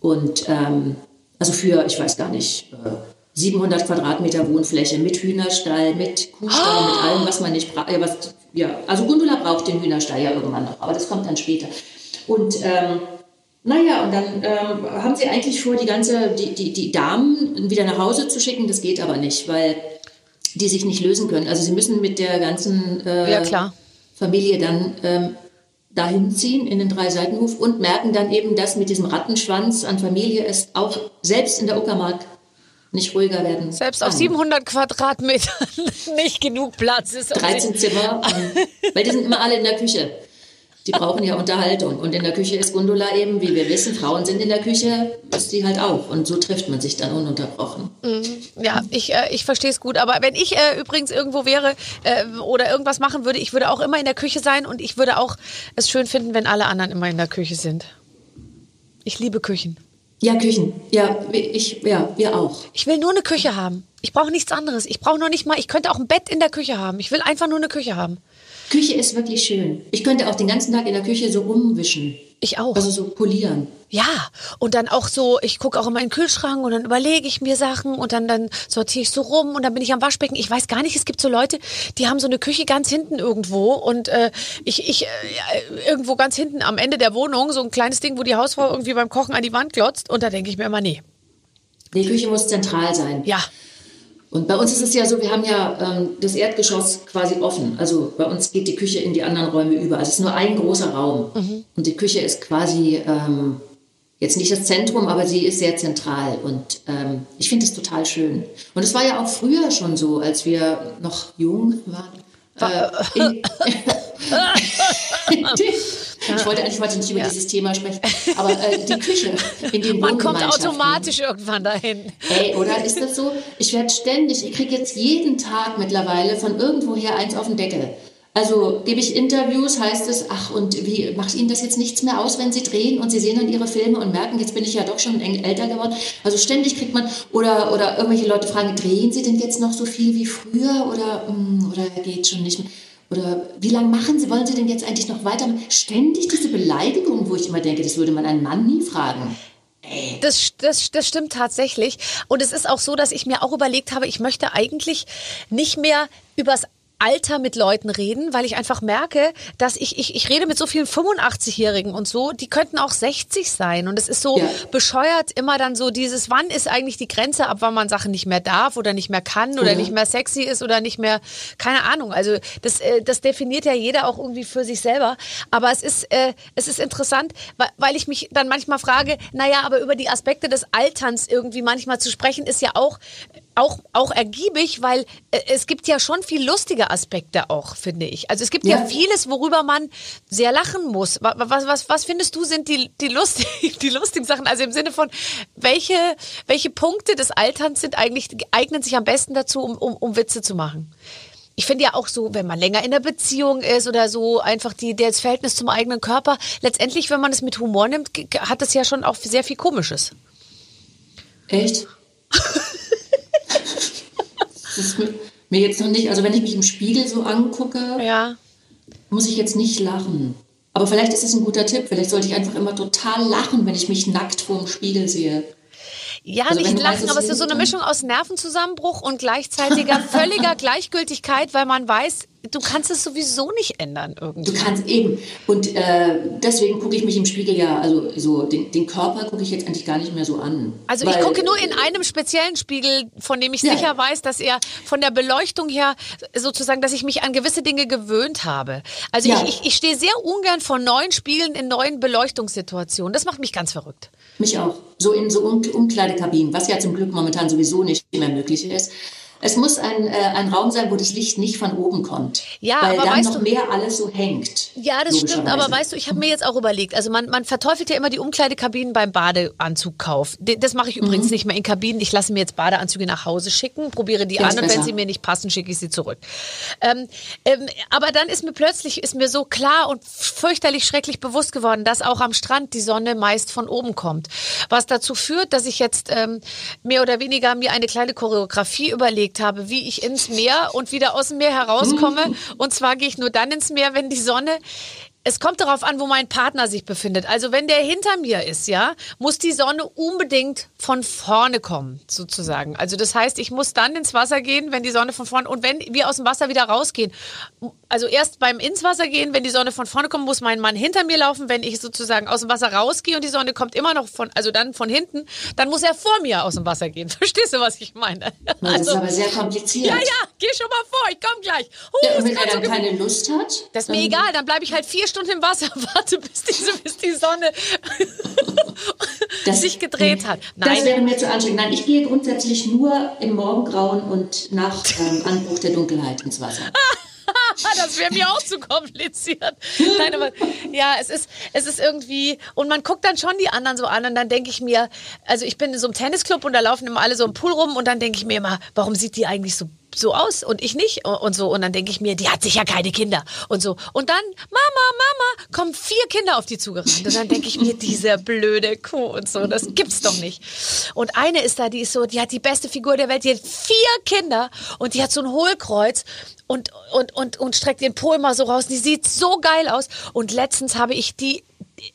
Und ähm, also für, ich weiß gar nicht, äh, 700 Quadratmeter Wohnfläche mit Hühnerstall, mit Kuhstall, mit allem, was man nicht braucht. Ja, was- ja, also Gundula braucht den Hühnerstall ja irgendwann noch, aber das kommt dann später. Und ähm, naja, und dann ähm, haben sie eigentlich vor, die ganze, die, die, die Damen wieder nach Hause zu schicken. Das geht aber nicht, weil die sich nicht lösen können. Also sie müssen mit der ganzen äh, Ja. Familie dann ähm, dahin ziehen in den Dreiseitenhof und merken dann eben, dass mit diesem Rattenschwanz an Familie es auch selbst in der Uckermark nicht ruhiger werden Selbst auf kann. 700 Quadratmetern nicht genug Platz ist. um 13 Zimmer, weil die sind immer alle in der Küche. Die brauchen ja Unterhaltung. Und in der Küche ist Gundula eben, wie wir wissen, Frauen sind in der Küche, ist die halt auch. Und so trifft man sich dann ununterbrochen. Ja, ich, äh, ich verstehe es gut. Aber wenn ich äh, übrigens irgendwo wäre äh, oder irgendwas machen würde, ich würde auch immer in der Küche sein und ich würde auch es schön finden, wenn alle anderen immer in der Küche sind. Ich liebe Küchen. Ja, Küchen. Ja, ich, ja, wir auch. Ich will nur eine Küche haben. Ich brauche nichts anderes. Ich brauche noch nicht mal, ich könnte auch ein Bett in der Küche haben. Ich will einfach nur eine Küche haben. Küche ist wirklich schön. Ich könnte auch den ganzen Tag in der Küche so rumwischen. Ich auch. Also so polieren. Ja, und dann auch so, ich gucke auch in meinen Kühlschrank und dann überlege ich mir Sachen und dann, dann sortiere ich so rum und dann bin ich am Waschbecken. Ich weiß gar nicht, es gibt so Leute, die haben so eine Küche ganz hinten irgendwo und äh, ich, ich äh, ja, irgendwo ganz hinten am Ende der Wohnung, so ein kleines Ding, wo die Hausfrau irgendwie beim Kochen an die Wand glotzt und da denke ich mir immer, nee. Die Küche muss zentral sein. Ja, Und bei uns ist es ja so, wir haben ja ähm, das Erdgeschoss quasi offen. Also bei uns geht die Küche in die anderen Räume über. Also es ist nur ein großer Raum. Und die Küche ist quasi ähm, jetzt nicht das Zentrum, aber sie ist sehr zentral. Und ähm, ich finde es total schön. Und es war ja auch früher schon so, als wir noch jung waren. Äh, ich wollte eigentlich heute nicht über dieses Thema sprechen, aber äh, die Küche in den man kommt automatisch irgendwann dahin. Ey, oder ist das so? Ich werde ständig, ich kriege jetzt jeden Tag mittlerweile von irgendwoher eins auf den Deckel. Also gebe ich Interviews, heißt es, ach und wie macht Ihnen das jetzt nichts mehr aus, wenn Sie drehen und Sie sehen dann Ihre Filme und merken, jetzt bin ich ja doch schon älter geworden. Also ständig kriegt man, oder, oder irgendwelche Leute fragen, drehen Sie denn jetzt noch so viel wie früher oder, mm, oder geht schon nicht mehr? Oder wie lange machen Sie, wollen Sie denn jetzt eigentlich noch weitermachen? Ständig diese Beleidigung, wo ich immer denke, das würde man einen Mann nie fragen. Nee. Das, das, das stimmt tatsächlich. Und es ist auch so, dass ich mir auch überlegt habe, ich möchte eigentlich nicht mehr übers Alter mit Leuten reden, weil ich einfach merke, dass ich, ich, ich rede mit so vielen 85-Jährigen und so, die könnten auch 60 sein. Und es ist so Ja. bescheuert immer dann so dieses, wann ist eigentlich die Grenze, ab wann man Sachen nicht mehr darf oder nicht mehr kann oder Ja. nicht mehr sexy ist oder nicht mehr, keine Ahnung. Also das, äh, das definiert ja jeder auch irgendwie für sich selber. Aber es ist, äh, es ist interessant, weil, weil ich mich dann manchmal frage, naja, aber über die Aspekte des Alterns irgendwie manchmal zu sprechen, ist ja auch auch, auch ergiebig, weil äh, es gibt ja schon viel lustige Aspekte auch, finde ich. Also es gibt ja, Ja. vieles, worüber man sehr lachen muss. Wa- wa- Was, was, was findest du sind die, die, lustig, die lustigen Sachen? Also im Sinne von, welche, welche Punkte des Alterns sind eigentlich, eignen sich am besten dazu, um, um, um Witze zu machen? Ich finde ja auch so, wenn man länger in der Beziehung ist oder so, einfach die, das Verhältnis zum eigenen Körper. Letztendlich, wenn man es mit Humor nimmt, hat es ja schon auch sehr viel Komisches. Echt? das ist mir, jetzt noch nicht, also wenn ich mich im Spiegel so angucke, Ja. muss ich jetzt nicht lachen. Aber vielleicht ist es ein guter Tipp. Vielleicht sollte ich einfach immer total lachen, wenn ich mich nackt vor dem Spiegel sehe. Ja, Also nicht lachen, weißt, aber es ist so eine Mischung aus Nervenzusammenbruch und gleichzeitiger völliger Gleichgültigkeit, weil man weiß, du kannst es sowieso nicht ändern irgendwie. Du kannst eben. Und äh, deswegen gucke ich mich im Spiegel ja, also so den, den Körper gucke ich jetzt eigentlich gar nicht mehr so an. Also ich gucke nur in einem speziellen Spiegel, von dem ich Ja. sicher weiß, dass er von der Beleuchtung her sozusagen, dass ich mich an gewisse Dinge gewöhnt habe. Also Ja. ich, ich, ich stehe sehr ungern vor neuen Spiegeln in neuen Beleuchtungssituationen. Das macht mich ganz verrückt. Mich auch. So in so Um- Umkleidekabinen, was ja zum Glück momentan sowieso nicht mehr möglich ist. Es muss ein, äh, ein Raum sein, wo das Licht nicht von oben kommt. Ja, weil aber dann weißt noch du- mehr alles so hängt. Ja, das stimmt, aber weißt du, ich habe mir jetzt auch überlegt, also man, man verteufelt ja immer die Umkleidekabinen beim Badeanzugkauf. Das mache ich übrigens nicht mehr in Kabinen. Ich lasse mir jetzt Badeanzüge nach Hause schicken, probiere die Ja, an und wenn besser. sie mir nicht passen, schicke ich sie zurück. Ähm, ähm, aber dann ist mir plötzlich, ist mir so klar und fürchterlich schrecklich bewusst geworden, dass auch am Strand die Sonne meist von oben kommt. Was dazu führt, dass ich jetzt ähm, mehr oder weniger mir eine kleine Choreografie überlegt habe, wie ich ins Meer und wieder aus dem Meer herauskomme. Und zwar gehe ich nur dann ins Meer, wenn die Sonne es kommt darauf an, wo mein Partner sich befindet. Also wenn der hinter mir ist, ja, muss die Sonne unbedingt von vorne kommen, sozusagen. Also das heißt, ich muss dann ins Wasser gehen, wenn die Sonne von vorne und wenn wir aus dem Wasser wieder rausgehen. Also erst beim ins Wasser gehen, wenn die Sonne von vorne kommt, muss mein Mann hinter mir laufen. Wenn ich sozusagen aus dem Wasser rausgehe und die Sonne kommt immer noch von, also dann von hinten, dann muss er vor mir aus dem Wasser gehen. Verstehst du, was ich meine? Das ist Also, aber sehr kompliziert. ja, ja, geh schon mal vor, ich komm gleich. Oh, Ja, ist und wenn er so dann ge- keine Lust hat, das ist mir egal, dann bleibe ich halt vier Stunden im Wasser, warte, bis, diese, bis die Sonne Das- sich gedreht hat. Das Nein, wäre mir zu anstrengend. Nein, ich gehe grundsätzlich nur im Morgengrauen und nach ähm, Anbruch der Dunkelheit ins Wasser. das wäre mir auch zu kompliziert. Nein, aber ja, es ist, es ist irgendwie, und man guckt dann schon die anderen so an und dann denke ich mir, also ich bin in so einem Tennisclub und da laufen immer alle so im Pool rum und dann denke ich mir immer, warum sieht die eigentlich so so aus und ich nicht und so und dann denke ich mir, die hat sicher keine Kinder und so und dann Mama, Mama, kommen vier Kinder auf die zugerannt und dann denke ich mir, diese blöde Kuh und so, das gibt's doch nicht. Und eine ist da, die ist so, die hat die beste Figur der Welt, die hat vier Kinder und die hat so ein Hohlkreuz und, und, und, und streckt den Po immer so raus. Die sieht so geil aus. Und letztens habe ich die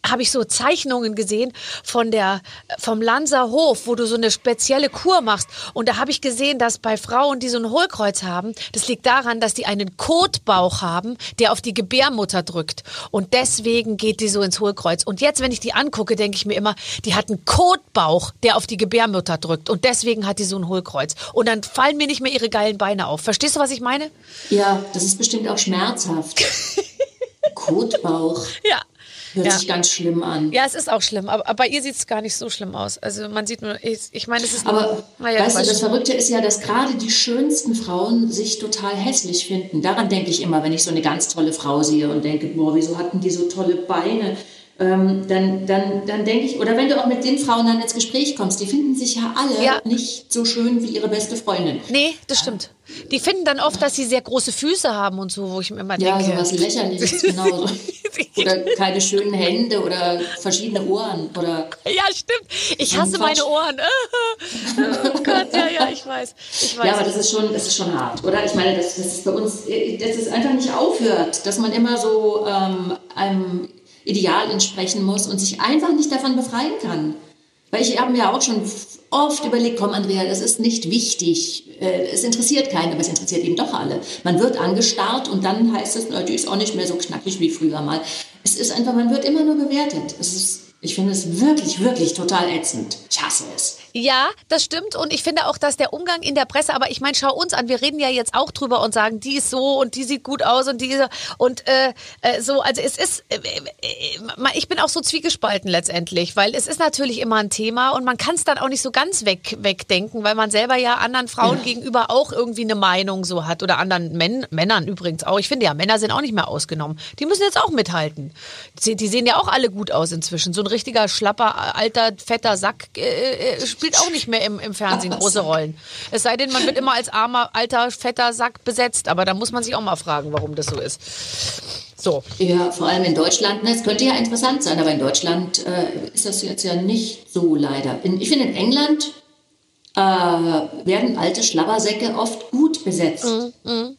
habe ich so Zeichnungen gesehen von der vom Lanser Hof, wo du so eine spezielle Kur machst und da habe ich gesehen, dass bei Frauen, die so ein Hohlkreuz haben, das liegt daran, dass die einen Kotbauch haben, der auf die Gebärmutter drückt und deswegen geht die so ins Hohlkreuz und jetzt, wenn ich die angucke, denke ich mir immer, die hat einen Kotbauch, der auf die Gebärmutter drückt und deswegen hat die so ein Hohlkreuz und dann fallen mir nicht mehr ihre geilen Beine auf. Verstehst du, was ich meine? Ja, das ist bestimmt auch schmerzhaft. Kotbauch. Ja. Hört Ja. sich ganz schlimm an. Ja, es ist auch schlimm, aber, aber bei ihr sieht es gar nicht so schlimm aus. Also man sieht nur, ich, ich meine, es ist nur, Aber naja, weißt du, das. Verrückte ist ja, dass gerade die schönsten Frauen sich total hässlich finden. Daran denke ich immer, wenn ich so eine ganz tolle Frau sehe und denke, boah, wieso hatten die so tolle Beine? Ähm, dann, dann, dann denke ich, oder wenn du auch mit den Frauen dann ins Gespräch kommst, die finden sich ja alle Ja. nicht so schön wie ihre beste Freundin. Nee, das stimmt. Die finden dann oft, dass sie sehr große Füße haben und so, wo ich mir immer Ja, denke. sowas lächerliches, genauso. oder keine schönen Hände oder verschiedene Ohren oder Ja, stimmt. Ich hasse meine Ohren. Oh Gott, ja, ja, ich weiß. Ich weiß. Ja, aber das ist schon, das ist schon hart, oder? Ich meine, dass, dass es bei uns, äh, dass es einfach nicht aufhört, dass man immer so ähm, einem Ideal entsprechen muss und sich einfach nicht davon befreien kann. Weil ich habe mir auch schon oft überlegt, komm Andrea, das ist nicht wichtig. Äh, es interessiert keinen, aber es interessiert eben doch alle. Man wird angestarrt und dann heißt es, na, die ist auch nicht mehr so knackig wie früher mal. Es ist einfach, man wird immer nur bewertet. Es ist, ich finde es wirklich, wirklich total ätzend. Ich hasse es. Ja, das stimmt. Und ich finde auch, dass der Umgang in der Presse, aber ich meine, schau uns an, wir reden ja jetzt auch drüber und sagen, die ist so und die sieht gut aus und diese und äh, äh, so, also es ist, äh, äh, ich bin auch so zwiegespalten letztendlich, weil es ist natürlich immer ein Thema und man kann es dann auch nicht so ganz weg, wegdenken, weil man selber ja anderen Frauen ja. gegenüber auch irgendwie eine Meinung so hat oder anderen Män Männern übrigens auch. Ich finde ja, Männer sind auch nicht mehr ausgenommen. Die müssen jetzt auch mithalten. Die, die sehen ja auch alle gut aus inzwischen. So ein richtiger schlapper, alter, fetter Sack äh, äh spielt spielt auch nicht mehr im, im Fernsehen große Rollen. Es sei denn, man wird immer als armer, alter, fetter Sack besetzt. Aber da muss man sich auch mal fragen, warum das so ist. So. Ja, vor allem in Deutschland. Es könnte ja interessant sein, aber in Deutschland äh, ist das jetzt ja nicht so leider. In, ich finde, in England äh, werden alte Schlabbersäcke oft gut besetzt. Mm, mm.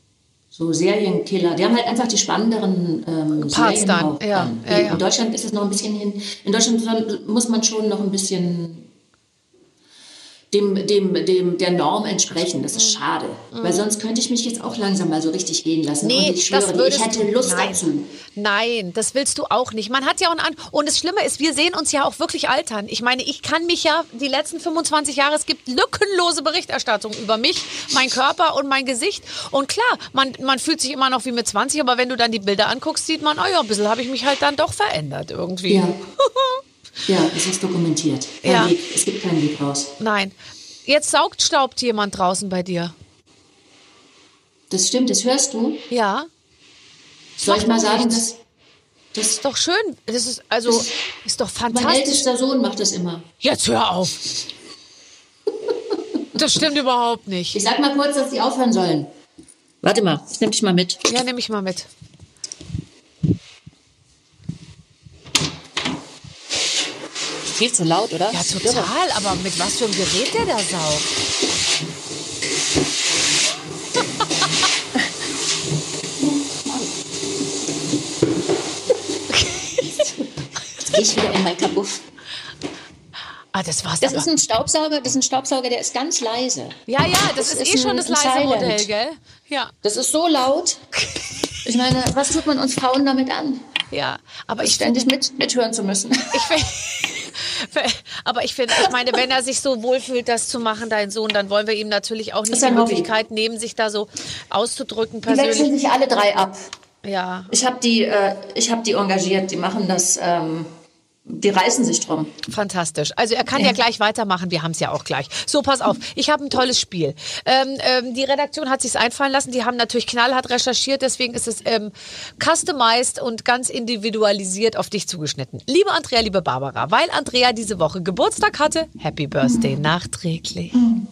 So Serienkiller. Die haben halt einfach die spannenderen ähm, Parts dann. Ja, ja, ja. In Deutschland ist es noch ein bisschen hin. In Deutschland muss man schon noch ein bisschen dem, dem, dem, der Norm entsprechen. Das ist mhm. schade. Mhm. Weil sonst könnte ich mich jetzt auch langsam mal so richtig gehen lassen. Nee, und ich schwöre, das ich hätte Lust nein. dazu. Nein, das willst du auch nicht. Man hat ja auch einen An Und das Schlimme ist, wir sehen uns ja auch wirklich altern. Ich meine, ich kann mich ja die letzten 25 Jahre, es gibt lückenlose Berichterstattung über mich, mein Körper und mein Gesicht. Und klar, man, man fühlt sich immer noch wie mit 20, aber wenn du dann die Bilder anguckst, sieht man, oh ja, ein bisschen habe ich mich halt dann doch verändert irgendwie. Ja. Ja, es ist dokumentiert. Kein ja. Weg. Es gibt keinen Weg raus. Nein. Jetzt saugt staubt jemand draußen bei dir. Das stimmt, das hörst du? Ja. Soll ich mal sagen, das, das ist doch schön. Das ist also das, ist doch fantastisch. Mein ältester Sohn macht das immer. Jetzt hör auf. Das stimmt überhaupt nicht. Ich sag mal kurz, dass sie aufhören sollen. Warte mal, ich nehme dich mal mit. Ja, nehme ich mal mit. Viel zu laut, oder? Ja, total. Aber mit was für einem Gerät der da saugt? Jetzt gehe ich wieder in mein Kabuff. Ah, das war's. Das aber. ist ein Staubsauger, das ist ein Staubsauger, der ist ganz leise. Ja, ja, das, das ist, ist, eh schon das leise Modell, gell? Ja. Das ist so laut. Ich meine, was tut man uns Frauen damit an? Ja, aber ich ständig mit, mithören zu müssen. Ich Aber ich finde, ich meine, wenn er sich so wohlfühlt, das zu machen, dein Sohn, dann wollen wir ihm natürlich auch nicht die Möglichkeit nehmen, sich da so auszudrücken persönlich. Die wechseln sich alle drei ab. Ja. Ich habe die, äh, ich die engagiert. Die machen das. Ähm, die reißen sich drum. Fantastisch. Also er kann ja, ja gleich weitermachen. Wir haben es ja auch gleich. So, pass auf. Ich habe ein tolles Spiel. Ähm, ähm, die Redaktion hat sich einfallen lassen. Die haben natürlich knallhart recherchiert. Deswegen ist es ähm, customized und ganz individualisiert auf dich zugeschnitten. Liebe Andrea, liebe Barbara, weil Andrea diese Woche Geburtstag hatte, Happy Birthday mhm. nachträglich. Mhm.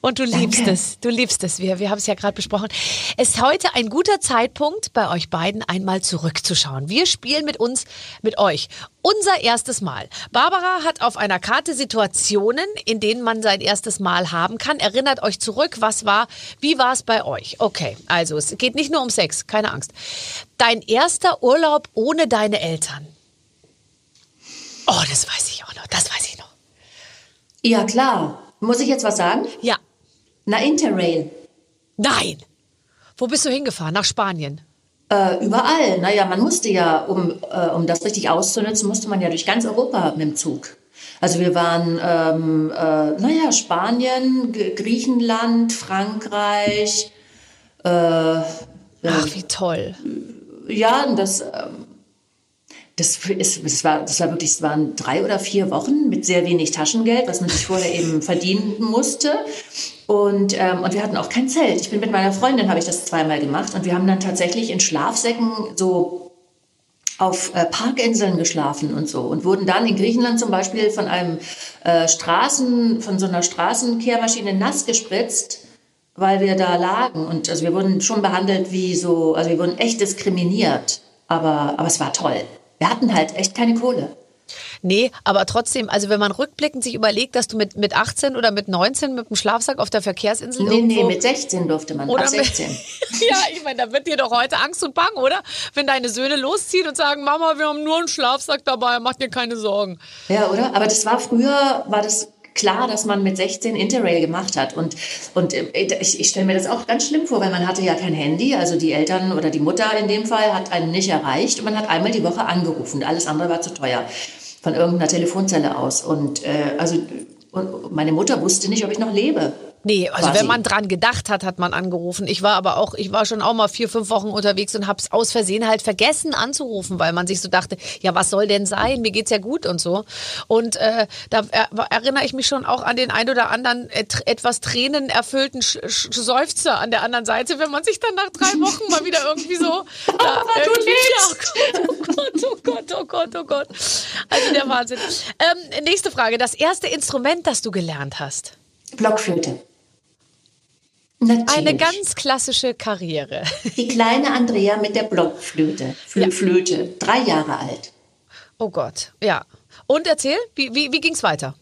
Und du Danke. liebst es, du liebst es. Wir, wir haben es ja gerade besprochen. Es ist heute ein guter Zeitpunkt, bei euch beiden einmal zurückzuschauen. Wir spielen mit uns, mit euch, unser erstes Mal. Barbara hat auf einer Karte Situationen, in denen man sein erstes Mal haben kann. Erinnert euch zurück, was war, wie war es bei euch? Okay, also es geht nicht nur um Sex, keine Angst. Dein erster Urlaub ohne deine Eltern. Oh, das weiß ich auch noch, das weiß ich noch. Ja, klar. Muss ich jetzt was sagen? Ja. Na, Interrail. Nein. Wo bist du hingefahren? Nach Spanien? Äh, überall. Naja, man musste ja, um, äh, um das richtig auszunutzen, musste man ja durch ganz Europa mit dem Zug. Also wir waren, ähm, äh, naja, Spanien, G Griechenland, Frankreich. Äh, Ach, wie toll. Ja, das, ähm, das, ist, das, war, das war wirklich, es waren drei oder vier Wochen mit sehr wenig Taschengeld, was man sich vorher eben verdienen musste. Und, ähm, und wir hatten auch kein Zelt. Ich bin mit meiner Freundin, habe ich das zweimal gemacht. Und wir haben dann tatsächlich in Schlafsäcken so auf äh, Parkinseln geschlafen und so. Und wurden dann in Griechenland zum Beispiel von einem äh, Straßen, von so einer Straßenkehrmaschine nass gespritzt weil wir da lagen. Und also wir wurden schon behandelt wie so, also wir wurden echt diskriminiert. Aber, aber es war toll. Wir hatten halt echt keine Kohle. Nee, aber trotzdem, also wenn man rückblickend sich überlegt, dass du mit, mit 18 oder mit 19 mit dem Schlafsack auf der Verkehrsinsel Nee, irgendwo... nee, mit 16 durfte man. Oder ab 16. Mit, ja, ich meine, da wird dir doch heute Angst und Bang, oder? Wenn deine Söhne losziehen und sagen, Mama, wir haben nur einen Schlafsack dabei, mach dir keine Sorgen. Ja, oder? Aber das war früher, war das klar, dass man mit 16 Interrail gemacht hat. Und, und äh, ich, ich stelle mir das auch ganz schlimm vor, weil man hatte ja kein Handy. Also die Eltern oder die Mutter in dem Fall hat einen nicht erreicht und man hat einmal die Woche angerufen. Alles andere war zu teuer von irgendeiner Telefonzelle aus. Und äh, also und meine Mutter wusste nicht, ob ich noch lebe. Nee, also Quasi. wenn man dran gedacht hat, hat man angerufen. Ich war aber auch, ich war schon auch mal vier, fünf Wochen unterwegs und hab's aus Versehen halt vergessen anzurufen, weil man sich so dachte, ja, was soll denn sein? Mir geht's ja gut und so. Und äh, da er, erinnere ich mich schon auch an den ein oder anderen et, etwas tränenerfüllten Sch Sch Seufzer an der anderen Seite, wenn man sich dann nach drei Wochen mal wieder irgendwie so da irgendwie, ja, oh Gott, oh Gott, oh Gott, oh Gott. Also der Wahnsinn. Ähm, nächste Frage. Das erste Instrument, das du gelernt hast? Blockflöte. Natürlich. Eine ganz klassische Karriere. Die kleine Andrea mit der Blockflöte. Flö Ja. Flöte. Drei Jahre alt. Oh Gott, ja. Und erzähl, wie, wie, wie ging's weiter?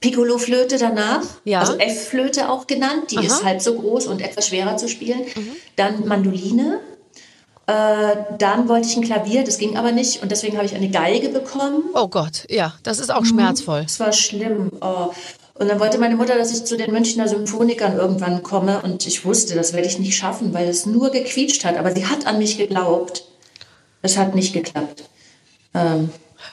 Piccolo-Flöte danach, Ja. also F-Flöte auch genannt, die ist halb so groß und etwas schwerer zu spielen. Dann Mandoline, äh, dann wollte ich ein Klavier, das ging aber nicht und deswegen habe ich eine Geige bekommen. Oh Gott, ja, das ist auch schmerzvoll. Das war schlimm. Oh. Und dann wollte meine Mutter, dass ich zu den Münchner Symphonikern irgendwann komme und ich wusste, das werde ich nicht schaffen, weil es nur gequietscht hat. Aber sie hat an mich geglaubt. Es hat nicht geklappt. Ähm,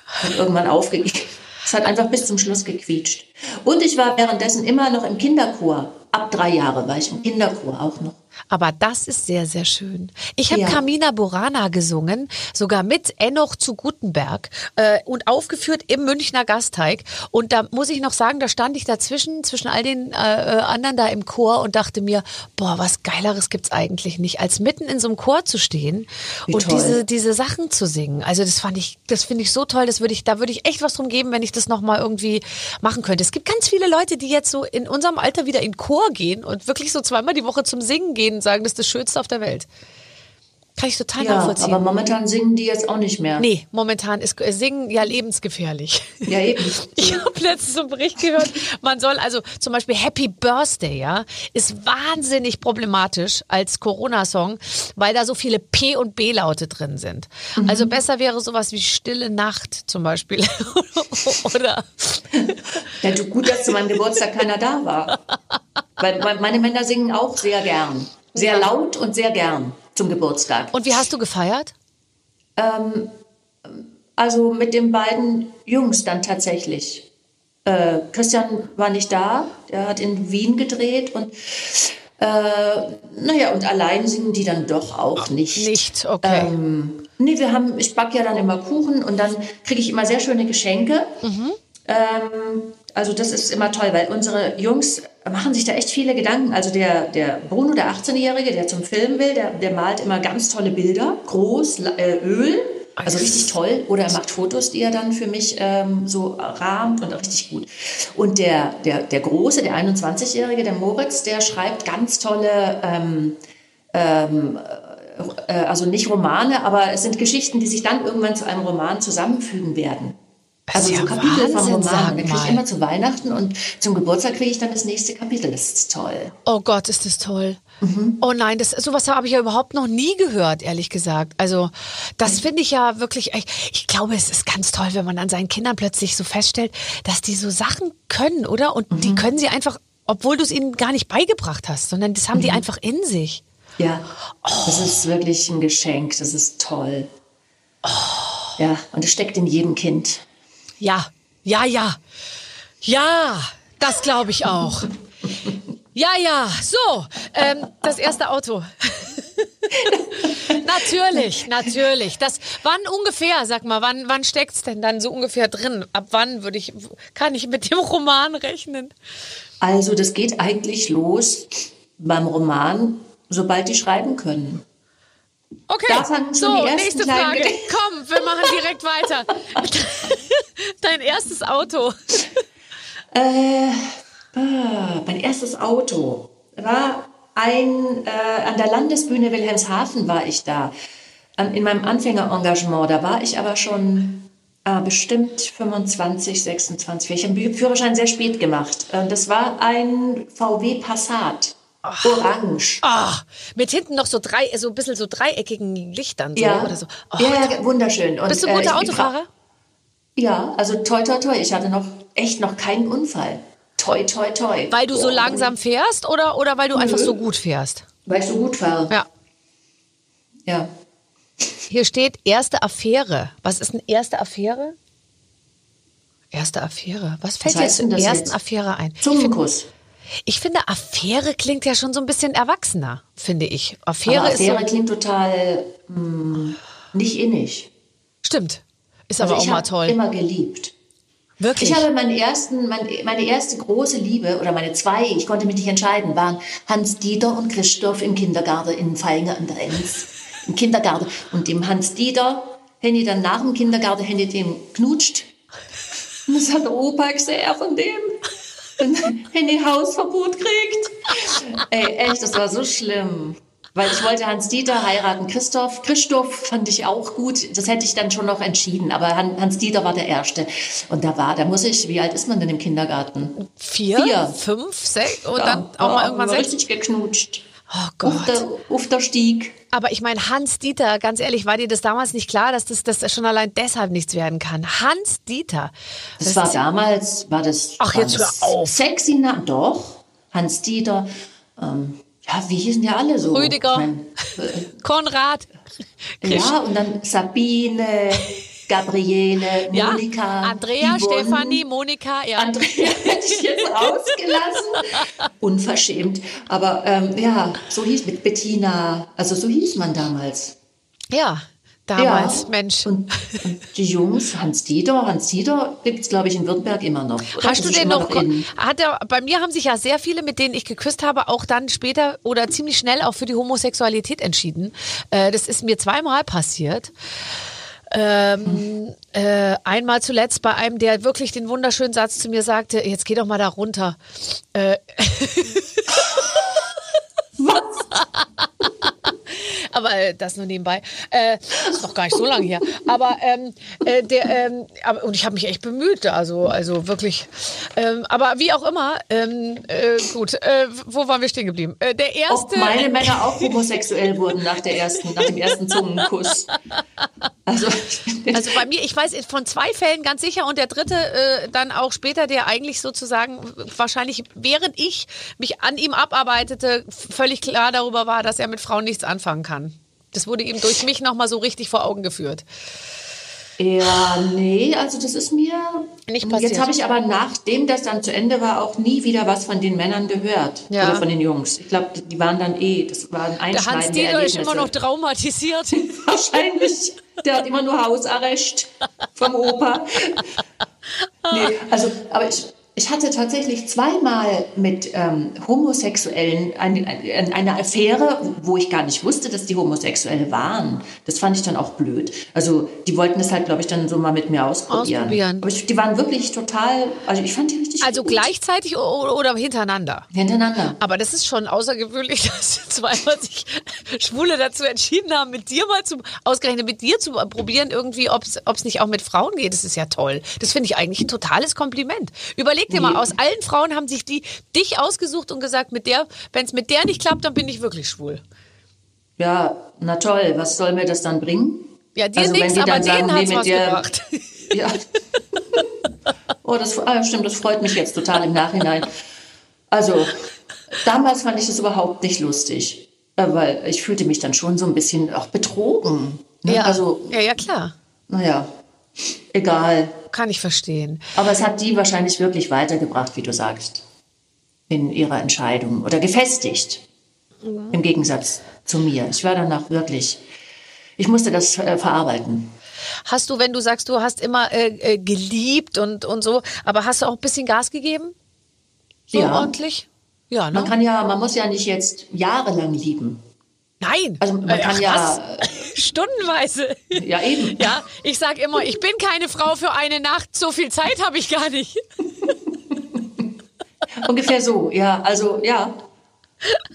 hat irgendwann aufgegeben. Es hat einfach bis zum Schluss gequietscht. Und ich war währenddessen immer noch im Kinderchor. Ab drei Jahre war ich im Kinderchor auch noch. Aber das ist sehr, sehr schön. Ich habe Ja. Carmina Burana gesungen, sogar mit Enoch zu Gutenberg äh, und aufgeführt im Münchner Gasteig. Und da muss ich noch sagen, da stand ich dazwischen, zwischen all den äh, äh, anderen da im Chor und dachte mir, boah, was Geileres gibt's eigentlich nicht, als mitten in so einem Chor zu stehen Wie und toll. diese, diese Sachen zu singen. Also das fand ich, das finde ich so toll, das würde ich, da würde ich echt was drum geben, wenn ich das nochmal irgendwie machen könnte. Es gibt ganz viele Leute, die jetzt so in unserem Alter wieder in Chor gehen und wirklich so zweimal die Woche zum Singen gehen und sagen, das ist das Schönste auf der Welt. Kann ich total Ja, nachvollziehen. aber momentan singen die jetzt auch nicht mehr. nee, momentan ist äh, Singen ja lebensgefährlich. Ja, eben. Ich habe letztens so einen Bericht gehört, man soll also zum Beispiel Happy Birthday, ja, ist wahnsinnig problematisch als Corona-Song, weil da so viele P- und B-Laute drin sind. Also besser wäre sowas wie Stille Nacht zum Beispiel. Oder Ja, du, gut, dass zu meinem Geburtstag keiner da war. Weil meine Männer singen auch sehr gern. Sehr laut und sehr gern zum Geburtstag. Und wie hast du gefeiert? Also mit den beiden Jungs dann tatsächlich. Äh, Christian war nicht da, der hat in Wien gedreht und äh, naja, und allein singen die dann doch auch nicht. Nicht, okay. Ähm, nee, wir haben, ich backe ja dann immer Kuchen und dann kriege ich immer sehr schöne Geschenke. Ähm, also das ist immer toll, weil unsere Jungs machen sich da echt viele Gedanken. Also der, der Bruno, der 18-Jährige, der zum Film will, der, der malt immer ganz tolle Bilder, groß, äh, Öl, also richtig toll. Oder er macht Fotos, die er dann für mich ähm, so rahmt und richtig gut. Und der, der, der Große, der 21-Jährige, der Moritz, der schreibt ganz tolle... Ähm, äh, also nicht Romane, aber es sind Geschichten, die sich dann irgendwann zu einem Roman zusammenfügen werden. Das Also so ja Kapitel vom Wahnsinn, Roman. sag Da kriege ich immer zu Weihnachten und zum Geburtstag kriege ich dann das nächste Kapitel. Das ist toll. Oh Gott, ist das toll. Oh nein, das, sowas habe ich ja überhaupt noch nie gehört, ehrlich gesagt. Also, das finde ich ja wirklich, ich, ich glaube, es ist ganz toll, wenn man an seinen Kindern plötzlich so feststellt, dass die so Sachen können, oder? Und die können sie einfach, obwohl du es ihnen gar nicht beigebracht hast, sondern das haben die einfach in sich. Ja, das ist wirklich ein Geschenk. Das ist toll. Ja, und es steckt in jedem Kind. Ja, ja, ja. Ja, das glaube ich auch. Ja, ja, so, ähm, das erste Auto. natürlich, natürlich. Das, wann ungefähr, sag mal, wann, wann steckt's denn dann so ungefähr drin? Ab wann würde ich, kann ich mit dem Roman rechnen? Also das geht eigentlich los beim Roman, sobald die schreiben können. Okay, so, nächste Frage. Gedanken- Komm, wir machen direkt weiter. Dein erstes Auto. Äh, ah, mein erstes Auto war ein, äh, an der Landesbühne Wilhelmshaven war ich da. An, in meinem Anfängerengagement, da war ich aber schon äh, bestimmt 25, 26. Ich habe den Führerschein sehr spät gemacht. Äh, das war ein VW Passat. Orange. Ah, mit hinten noch so drei, so ein bisschen so dreieckigen Lichtern so, Ja. oder so. Oh, ja, ja, wunderschön. Und, Bist du äh, ein guter bin Autofahrer? Ja, also toi, toi, toi. Ich hatte noch echt noch keinen Unfall. Toi, toi, toi. Weil du so Oh, langsam fährst oder, oder weil du einfach so gut fährst? Weil ich so gut fahre. Ja. Ja. Hier steht erste Affäre. Was ist eine erste Affäre? Erste Affäre. Was fällt Was dir zur ersten jetzt? Affäre ein? Zungenkuss. Ich finde, Affäre klingt ja schon so ein bisschen erwachsener, finde ich. Affäre, Aber Affäre ist so. klingt total mh, nicht innig. Stimmt. Ist Also aber auch ich mal habe toll. immer geliebt. Wirklich. Ich habe meinen ersten, mein, meine erste große Liebe oder meine zwei, ich konnte mich nicht entscheiden, waren Hans Dieter und Christoph im Kindergarten in Feinger an der Enz. Im Kindergarten. Und dem Hans Dieter, ich dann nach dem Kindergarten, ich dem knutscht. Und das hat der Opa gesehen von dem. Und wenn ich Hausverbot kriegt. Ey, echt, das war so schlimm. Weil ich wollte Hans Dieter heiraten. Christoph, Christoph fand ich auch gut. Das hätte ich dann schon noch entschieden. Aber Han- Hans Dieter war der Erste. Und da war, da muss ich, wie alt ist man denn im Kindergarten? Vier, Vier. fünf, sechs und Ja, dann auch mal irgendwann sechs. richtig geknutscht. Oh Auf Gott. der, auf der Stieg. Aber ich meine, Hans Dieter, ganz ehrlich, war dir das damals nicht klar, dass das, das schon allein deshalb nichts werden kann? Hans Dieter. Das, war damals, war das. Ach, jetzt das hör auf. Sexy Name, doch. Hans Dieter. Ähm, ja, wie hießen ja alle so? Rüdiger. Ich mein, Konrad. Ja, und dann Sabine, Gabriele, Ja. Monika. Andrea, Yvonne. Stefanie, Monika, ja. Andrea hätte ich jetzt ausgelassen. Unverschämt. Aber ähm, ja, so hieß mit Bettina, also so hieß man damals. ja, damals, ja. Mensch. Und, und die Jungs, Hans Dieter, Hans Dieter gibt es, glaube ich, in Württemberg immer noch. Oder? Hast du den noch? in. Hat er, bei mir haben sich ja sehr viele, mit denen ich geküsst habe, auch dann später oder ziemlich schnell auch für die Homosexualität entschieden. Äh, das ist mir zweimal passiert. Ähm, äh, einmal zuletzt bei einem, der wirklich den wunderschönen Satz zu mir sagte: Jetzt geh doch mal da runter. Äh, aber äh, das nur nebenbei. Äh, ist noch gar nicht so lange her. Aber ähm, äh, der ähm, aber, und ich habe mich echt bemüht, also also wirklich. Ähm, aber wie auch immer, ähm, äh, gut. Äh, wo waren wir stehen geblieben? Äh, der erste. Ob meine Männer auch homosexuell wurden nach, der ersten, nach dem ersten Zungenkuss. Also, Also bei mir, ich weiß von zwei Fällen ganz sicher und der dritte äh, dann auch später, der eigentlich sozusagen wahrscheinlich während ich mich an ihm abarbeitete, völlig klar darüber war, dass er mit Frauen nichts anfangen kann. Das wurde ihm durch mich nochmal so richtig vor Augen geführt. Ja, nee, also das ist mir. Nicht passiert. Jetzt habe ich aber nachdem das dann zu Ende war, auch nie wieder was von den Männern gehört. Ja. Oder von den Jungs. Ich glaube, die waren dann eh, das waren Der einschneidende Hans Dieter ist immer noch traumatisiert. Wahrscheinlich. Der hat immer nur Hausarrest vom Opa. Nee, also, aber ich, ich hatte tatsächlich zweimal mit ähm, Homosexuellen eine, eine, Affäre, wo ich gar nicht wusste, dass die Homosexuelle waren. Das fand ich dann auch blöd. Also, die wollten das halt, glaube ich, dann so mal mit mir ausprobieren. Ausprobieren. Aber ich, die waren wirklich total, also ich fand die richtig Also gut. gleichzeitig oder hintereinander? Hintereinander. Aber das ist schon außergewöhnlich, dass zweimal sich Schwule dazu entschieden haben, mit dir mal zu, ausgerechnet mit dir zu probieren, irgendwie, ob es nicht auch mit Frauen geht. Das ist ja toll. Das finde ich eigentlich ein totales Kompliment. Überleg dir mal, aus allen Frauen haben sich die dich ausgesucht und gesagt, mit der, wenn es mit der nicht klappt, dann bin ich wirklich schwul. Ja, na toll, was soll mir das dann bringen? Ja, dir Also, nichts, die aber denen nee, hat's mit was der- gebracht. Ja. Oh, das ah, stimmt, das freut mich jetzt total im Nachhinein. Also, damals fand ich das überhaupt nicht lustig, äh, weil ich fühlte mich dann schon so ein bisschen auch betrogen. Ne? Ja, Also, ja, ja, klar. naja, egal. Kann ich verstehen. Aber es hat die wahrscheinlich wirklich weitergebracht, wie du sagst, in ihrer Entscheidung oder gefestigt. Im Gegensatz zu mir. Ich war danach wirklich, ich musste das äh, verarbeiten. Hast du, wenn du sagst, du hast immer äh, äh, geliebt und, und so, aber hast du auch ein bisschen Gas gegeben? So Ja. ordentlich? Ja, ne? Man kann ja, man muss ja nicht jetzt jahrelang lieben. Nein. Also man kann ach, ja? Stundenweise. ja eben. Ja, ich sag immer, ich bin keine Frau für eine Nacht. So viel Zeit habe ich gar nicht. Ungefähr so, ja. Also ja,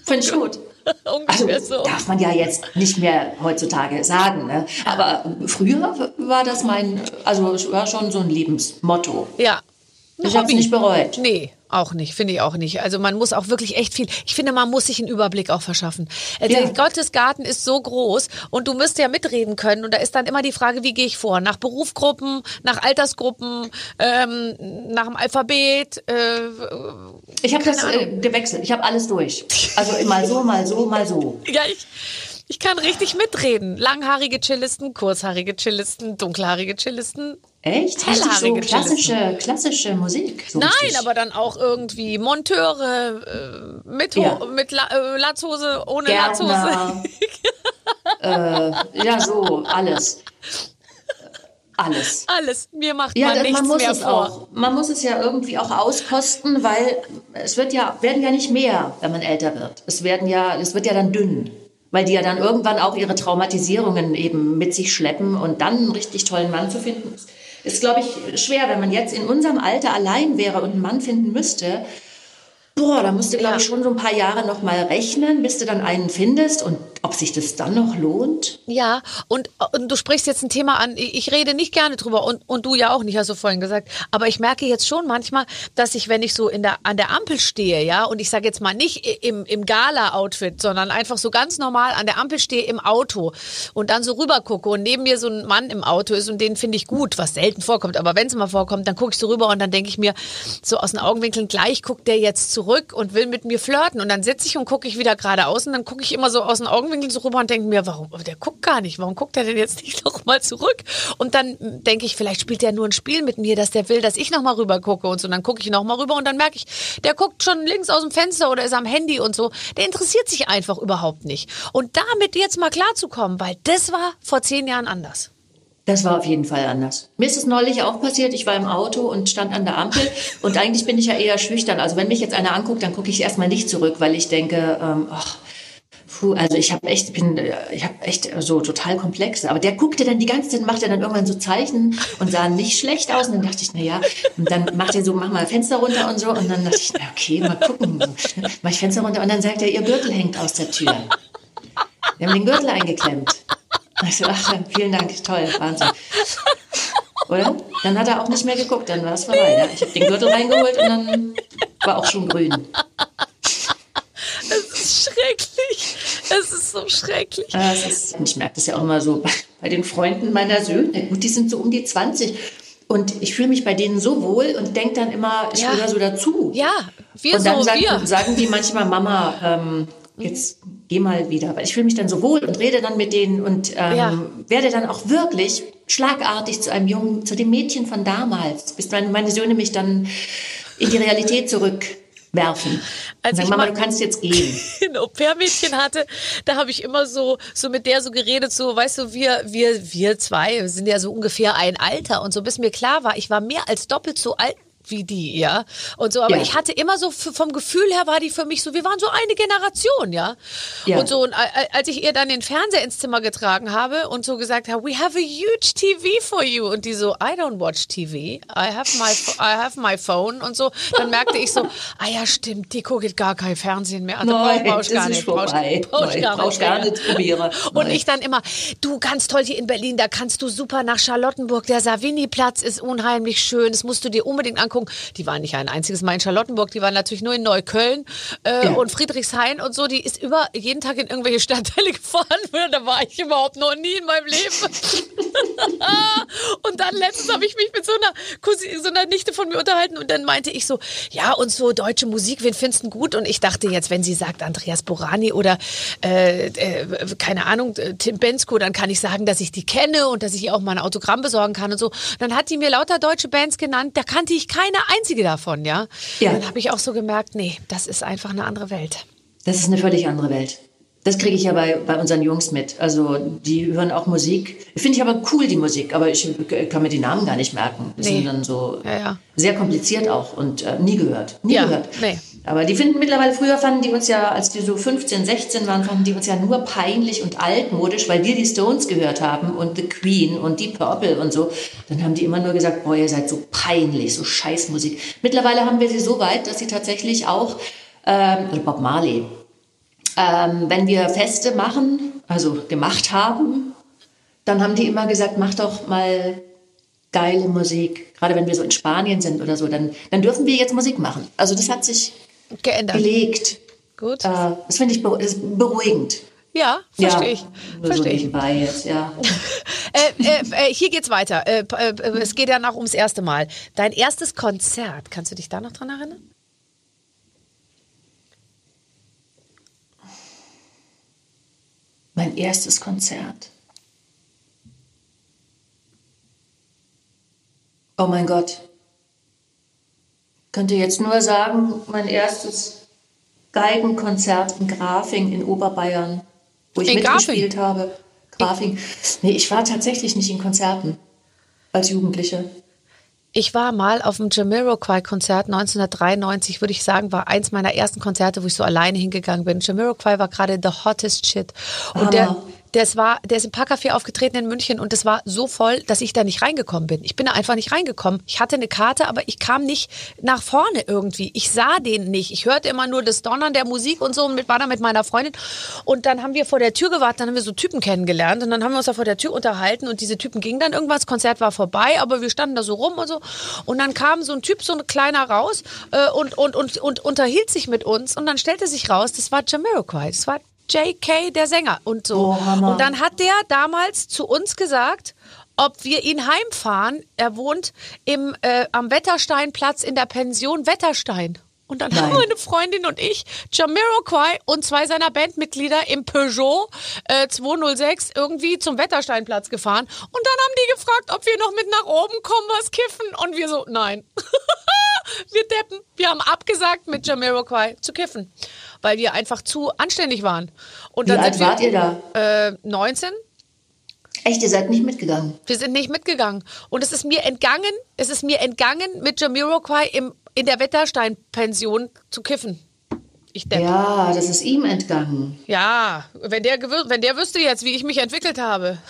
finde ich gut. also, so. darf man ja jetzt nicht mehr heutzutage sagen. Ne? Aber früher war das mein, also war schon so ein Lebensmotto. Ja. Ich habe es nicht bereut. Nee, auch nicht, finde ich auch nicht. Also man muss auch wirklich echt viel. Ich finde, man muss sich einen Überblick auch verschaffen. Also ja. Gottes Garten ist so groß und du müsst ja mitreden können. Und da ist dann immer die Frage, wie gehe ich vor? Nach Berufsgruppen, nach Altersgruppen, ähm, nach dem Alphabet. Äh, ich habe das äh, gewechselt. Ich habe alles durch. Also mal so, mal so, mal so. Ja, ich. Ich kann richtig mitreden. Langhaarige Chillisten, kurzhaarige Chillisten, dunkelhaarige Chillisten, Echt? Richtig so klassische, klassische Musik? So Nein, richtig. aber dann auch irgendwie Monteure äh, mit, ja. mit La äh, Latzhose, ohne Gärtner, Latzhose. äh, ja, so, alles. Alles. Alles. Mir macht ja, man nichts man muss mehr es vor. Auch. Man muss es ja irgendwie auch auskosten, weil es wird ja, werden ja nicht mehr, wenn man älter wird. Es werden ja, es wird ja dann dünn weil die ja dann irgendwann auch ihre Traumatisierungen eben mit sich schleppen und dann einen richtig tollen Mann zu finden, ist, glaube ich, schwer, wenn man jetzt in unserem Alter allein wäre und einen Mann finden müsste. Boah, da musst du, glaube ich, schon so ein paar Jahre noch mal rechnen, bis du dann einen findest. Und ob sich das dann noch lohnt? Ja, und, und du sprichst jetzt ein Thema an, ich rede nicht gerne drüber und, und du ja auch nicht, hast du vorhin gesagt. Aber ich merke jetzt schon manchmal, dass ich, wenn ich so in der, an der Ampel stehe, ja, und ich sage jetzt mal nicht im, im Gala-Outfit, sondern einfach so ganz normal an der Ampel stehe im Auto und dann so rüber gucke und neben mir so ein Mann im Auto ist und den finde ich gut, was selten vorkommt. Aber wenn es mal vorkommt, dann gucke ich so rüber und dann denke ich mir so aus den Augenwinkeln, gleich guckt der jetzt zurück und will mit mir flirten. Und dann sitze ich und gucke ich wieder geradeaus und dann gucke ich immer so aus den Augenwinkeln Augenwinkel so rüber und denke mir, warum, der guckt gar nicht, warum guckt er denn jetzt nicht noch mal zurück? Und dann denke ich, vielleicht spielt er nur ein Spiel mit mir, dass der will, dass ich noch mal rüber gucke und so. Und dann gucke ich noch mal rüber und dann merke ich, der guckt schon links aus dem Fenster oder ist am Handy und so. Der interessiert sich einfach überhaupt nicht. Und damit jetzt mal klarzukommen, weil das war vor zehn Jahren anders. Das war auf jeden Fall anders. Mir ist es neulich auch passiert. Ich war im Auto und stand an der Ampel. Und eigentlich bin ich ja eher schüchtern. Also wenn mich jetzt einer anguckt, dann gucke ich erstmal nicht zurück, weil ich denke, ähm, ach, Puh, also ich habe echt, bin, äh, ich habe echt so total komplexe. Aber der guckte dann die ganze Zeit, macht er dann irgendwann so Zeichen und sah nicht schlecht aus. Und dann dachte ich, na ja, und dann macht er so, mach mal Fenster runter und so. Und dann dachte ich, na okay, mal gucken. Mach ich Fenster runter und dann sagt er, ihr Gürtel hängt aus der Tür. Wir haben den Gürtel eingeklemmt. Ich so, ach, vielen Dank, toll, Wahnsinn. Oder? Dann hat er auch nicht mehr geguckt, dann war es vorbei. Ja? Ich habe den Gürtel reingeholt und dann war auch schon grün. Das ist schrecklich. Es ist so schrecklich. Ja, ist, ich merke das ja auch immer so bei, bei den Freunden meiner Söhne. Gut, die sind so um die 20. Und ich fühle mich bei denen so wohl und denke dann immer, ich ja. gehöre so dazu. Ja, wir und dann so, sagen, wir. sagen die manchmal, Mama, ähm, jetzt geh mal wieder. Weil ich fühle mich dann so wohl und rede dann mit denen und ähm, ja. werde dann auch wirklich schlagartig zu einem Jungen, zu dem Mädchen von damals, bis meine, meine Söhne mich dann in die Realität zurück werfen. Als sagen, Mama, du kannst jetzt gehen. ein Au-pair-Mädchen hatte, da habe ich immer so, so mit der so geredet, so, weißt du, wir, wir, wir zwei sind ja so ungefähr ein Alter und so, bis mir klar war, ich war mehr als doppelt so alt wie die, ja. Und so, aber ja. ich hatte immer so vom Gefühl her war die für mich so, wir waren so eine Generation, ja. ja. Und so, und als ich ihr dann den Fernseher ins Zimmer getragen habe und so gesagt habe, we have a huge TV for you. Und die so, I don't watch TV. I have my, I have my phone und so. Dann merkte ich so, ah ja, stimmt, die guckt gar kein Fernsehen mehr. Also Nein, brauch ich gar nicht. Brauch, brauch gar, brauch gar nicht probieren. Und ich dann immer, du, ganz toll hier in Berlin, da kannst du super nach Charlottenburg. Der Savini-Platz ist unheimlich schön. Das musst du dir unbedingt angucken. Anguckung. Die war nicht ein einziges Mal in Charlottenburg, die waren natürlich nur in Neukölln äh, ja. und Friedrichshain und so. Die ist über jeden Tag in irgendwelche Stadtteile gefahren. Da war ich überhaupt noch nie in meinem Leben. und dann letztens habe ich mich mit so einer, Cousine, so einer Nichte von mir unterhalten und dann meinte ich so, ja und so deutsche Musik, wen findest du gut? Und ich dachte jetzt, wenn sie sagt Andreas Borani oder äh, äh, keine Ahnung, Tim Bensko, dann kann ich sagen, dass ich die kenne und dass ich ihr auch mal ein Autogramm besorgen kann und so. Dann hat die mir lauter deutsche Bands genannt, da kannte ich keine einzige davon, ja. ja. Dann habe ich auch so gemerkt, nee, das ist einfach eine andere Welt. Das ist eine völlig andere Welt. Das kriege ich ja bei, bei unseren Jungs mit. Also die hören auch Musik. Finde ich aber cool, die Musik, aber ich kann mir die Namen gar nicht merken. Die nee. sind dann so ja, ja. sehr kompliziert auch und äh, nie gehört. Nie ja, gehört. Nee. Aber die finden mittlerweile, früher fanden die uns ja, als die so 15, 16 waren, fanden die uns ja nur peinlich und altmodisch, weil wir die Stones gehört haben und The Queen und Deep Purple und so. Dann haben die immer nur gesagt, boah, ihr seid so peinlich, so Scheißmusik. Mittlerweile haben wir sie so weit, dass sie tatsächlich auch, ähm, Bob Marley, ähm, wenn wir Feste machen, also gemacht haben, dann haben die immer gesagt, mach doch mal geile Musik. Gerade wenn wir so in Spanien sind oder so, dann, dann dürfen wir jetzt Musik machen. Also das hat sich Geändert. gelegt. Gut. Äh, das finde ich beruhigend. Ja, verstehe ich. So Verstehe ich. jetzt, ja. Äh, äh, äh, hier geht's weiter. Äh, äh, es geht ja noch ums erste Mal. Dein erstes Konzert, kannst du dich da noch dran erinnern? Mein erstes Konzert. Oh mein Gott. Könnte jetzt nur sagen, mein erstes Geigenkonzert in Grafing in Oberbayern, wo ich In mitgespielt habe. Grafing. Nee, ich war tatsächlich nicht in Konzerten als Jugendliche. Ich war mal auf dem Jamiroquai-Konzert 1993, würde ich sagen, war eins meiner ersten Konzerte, wo ich so alleine hingegangen bin. Jamiroquai war gerade the hottest shit. Und der, Hammer. Das war, der ist im Parkcafé aufgetreten in München und das war so voll, dass ich da nicht reingekommen bin. Ich bin da einfach nicht reingekommen. Ich hatte eine Karte, aber ich kam nicht nach vorne irgendwie. Ich sah den nicht. Ich hörte immer nur das Donnern der Musik und so und mit, war da mit meiner Freundin. Und dann haben wir vor der Tür gewartet, dann haben wir so Typen kennengelernt und dann haben wir uns da vor der Tür unterhalten und diese Typen gingen dann irgendwas. Das Konzert war vorbei, aber wir standen da so rum und so. Und dann kam so ein Typ, so ein kleiner raus äh, und, und, und, und unterhielt sich mit uns und dann stellte sich raus, das war Jamiroquai. Das war JK, der Sänger und so. Oh, und dann hat der damals zu uns gesagt, ob wir ihn heimfahren. Er wohnt im, äh, am Wettersteinplatz in der Pension Wetterstein. Und dann haben Nein. meine Freundin und ich Jamiroquai und zwei seiner Bandmitglieder im Peugeot äh, 206 irgendwie zum Wettersteinplatz gefahren. Und dann haben die gefragt, ob wir noch mit nach oben kommen, was kiffen. Und wir so, nein. wir deppen. Wir haben abgesagt, mit Jamiroquai zu kiffen. Weil wir einfach zu anständig waren. Und Wie alt wir, wart ihr da? Äh, 19. Echt, ihr seid nicht mitgegangen. Wir sind nicht mitgegangen. Und es ist mir entgangen, es ist mir entgangen, mit Jamiroquai im, in der Wetterstein-Pension zu kiffen. Ich denke. Ja. Ja, das ist ihm entgangen. wenn der, wenn der wüsste jetzt, wie ich mich entwickelt habe.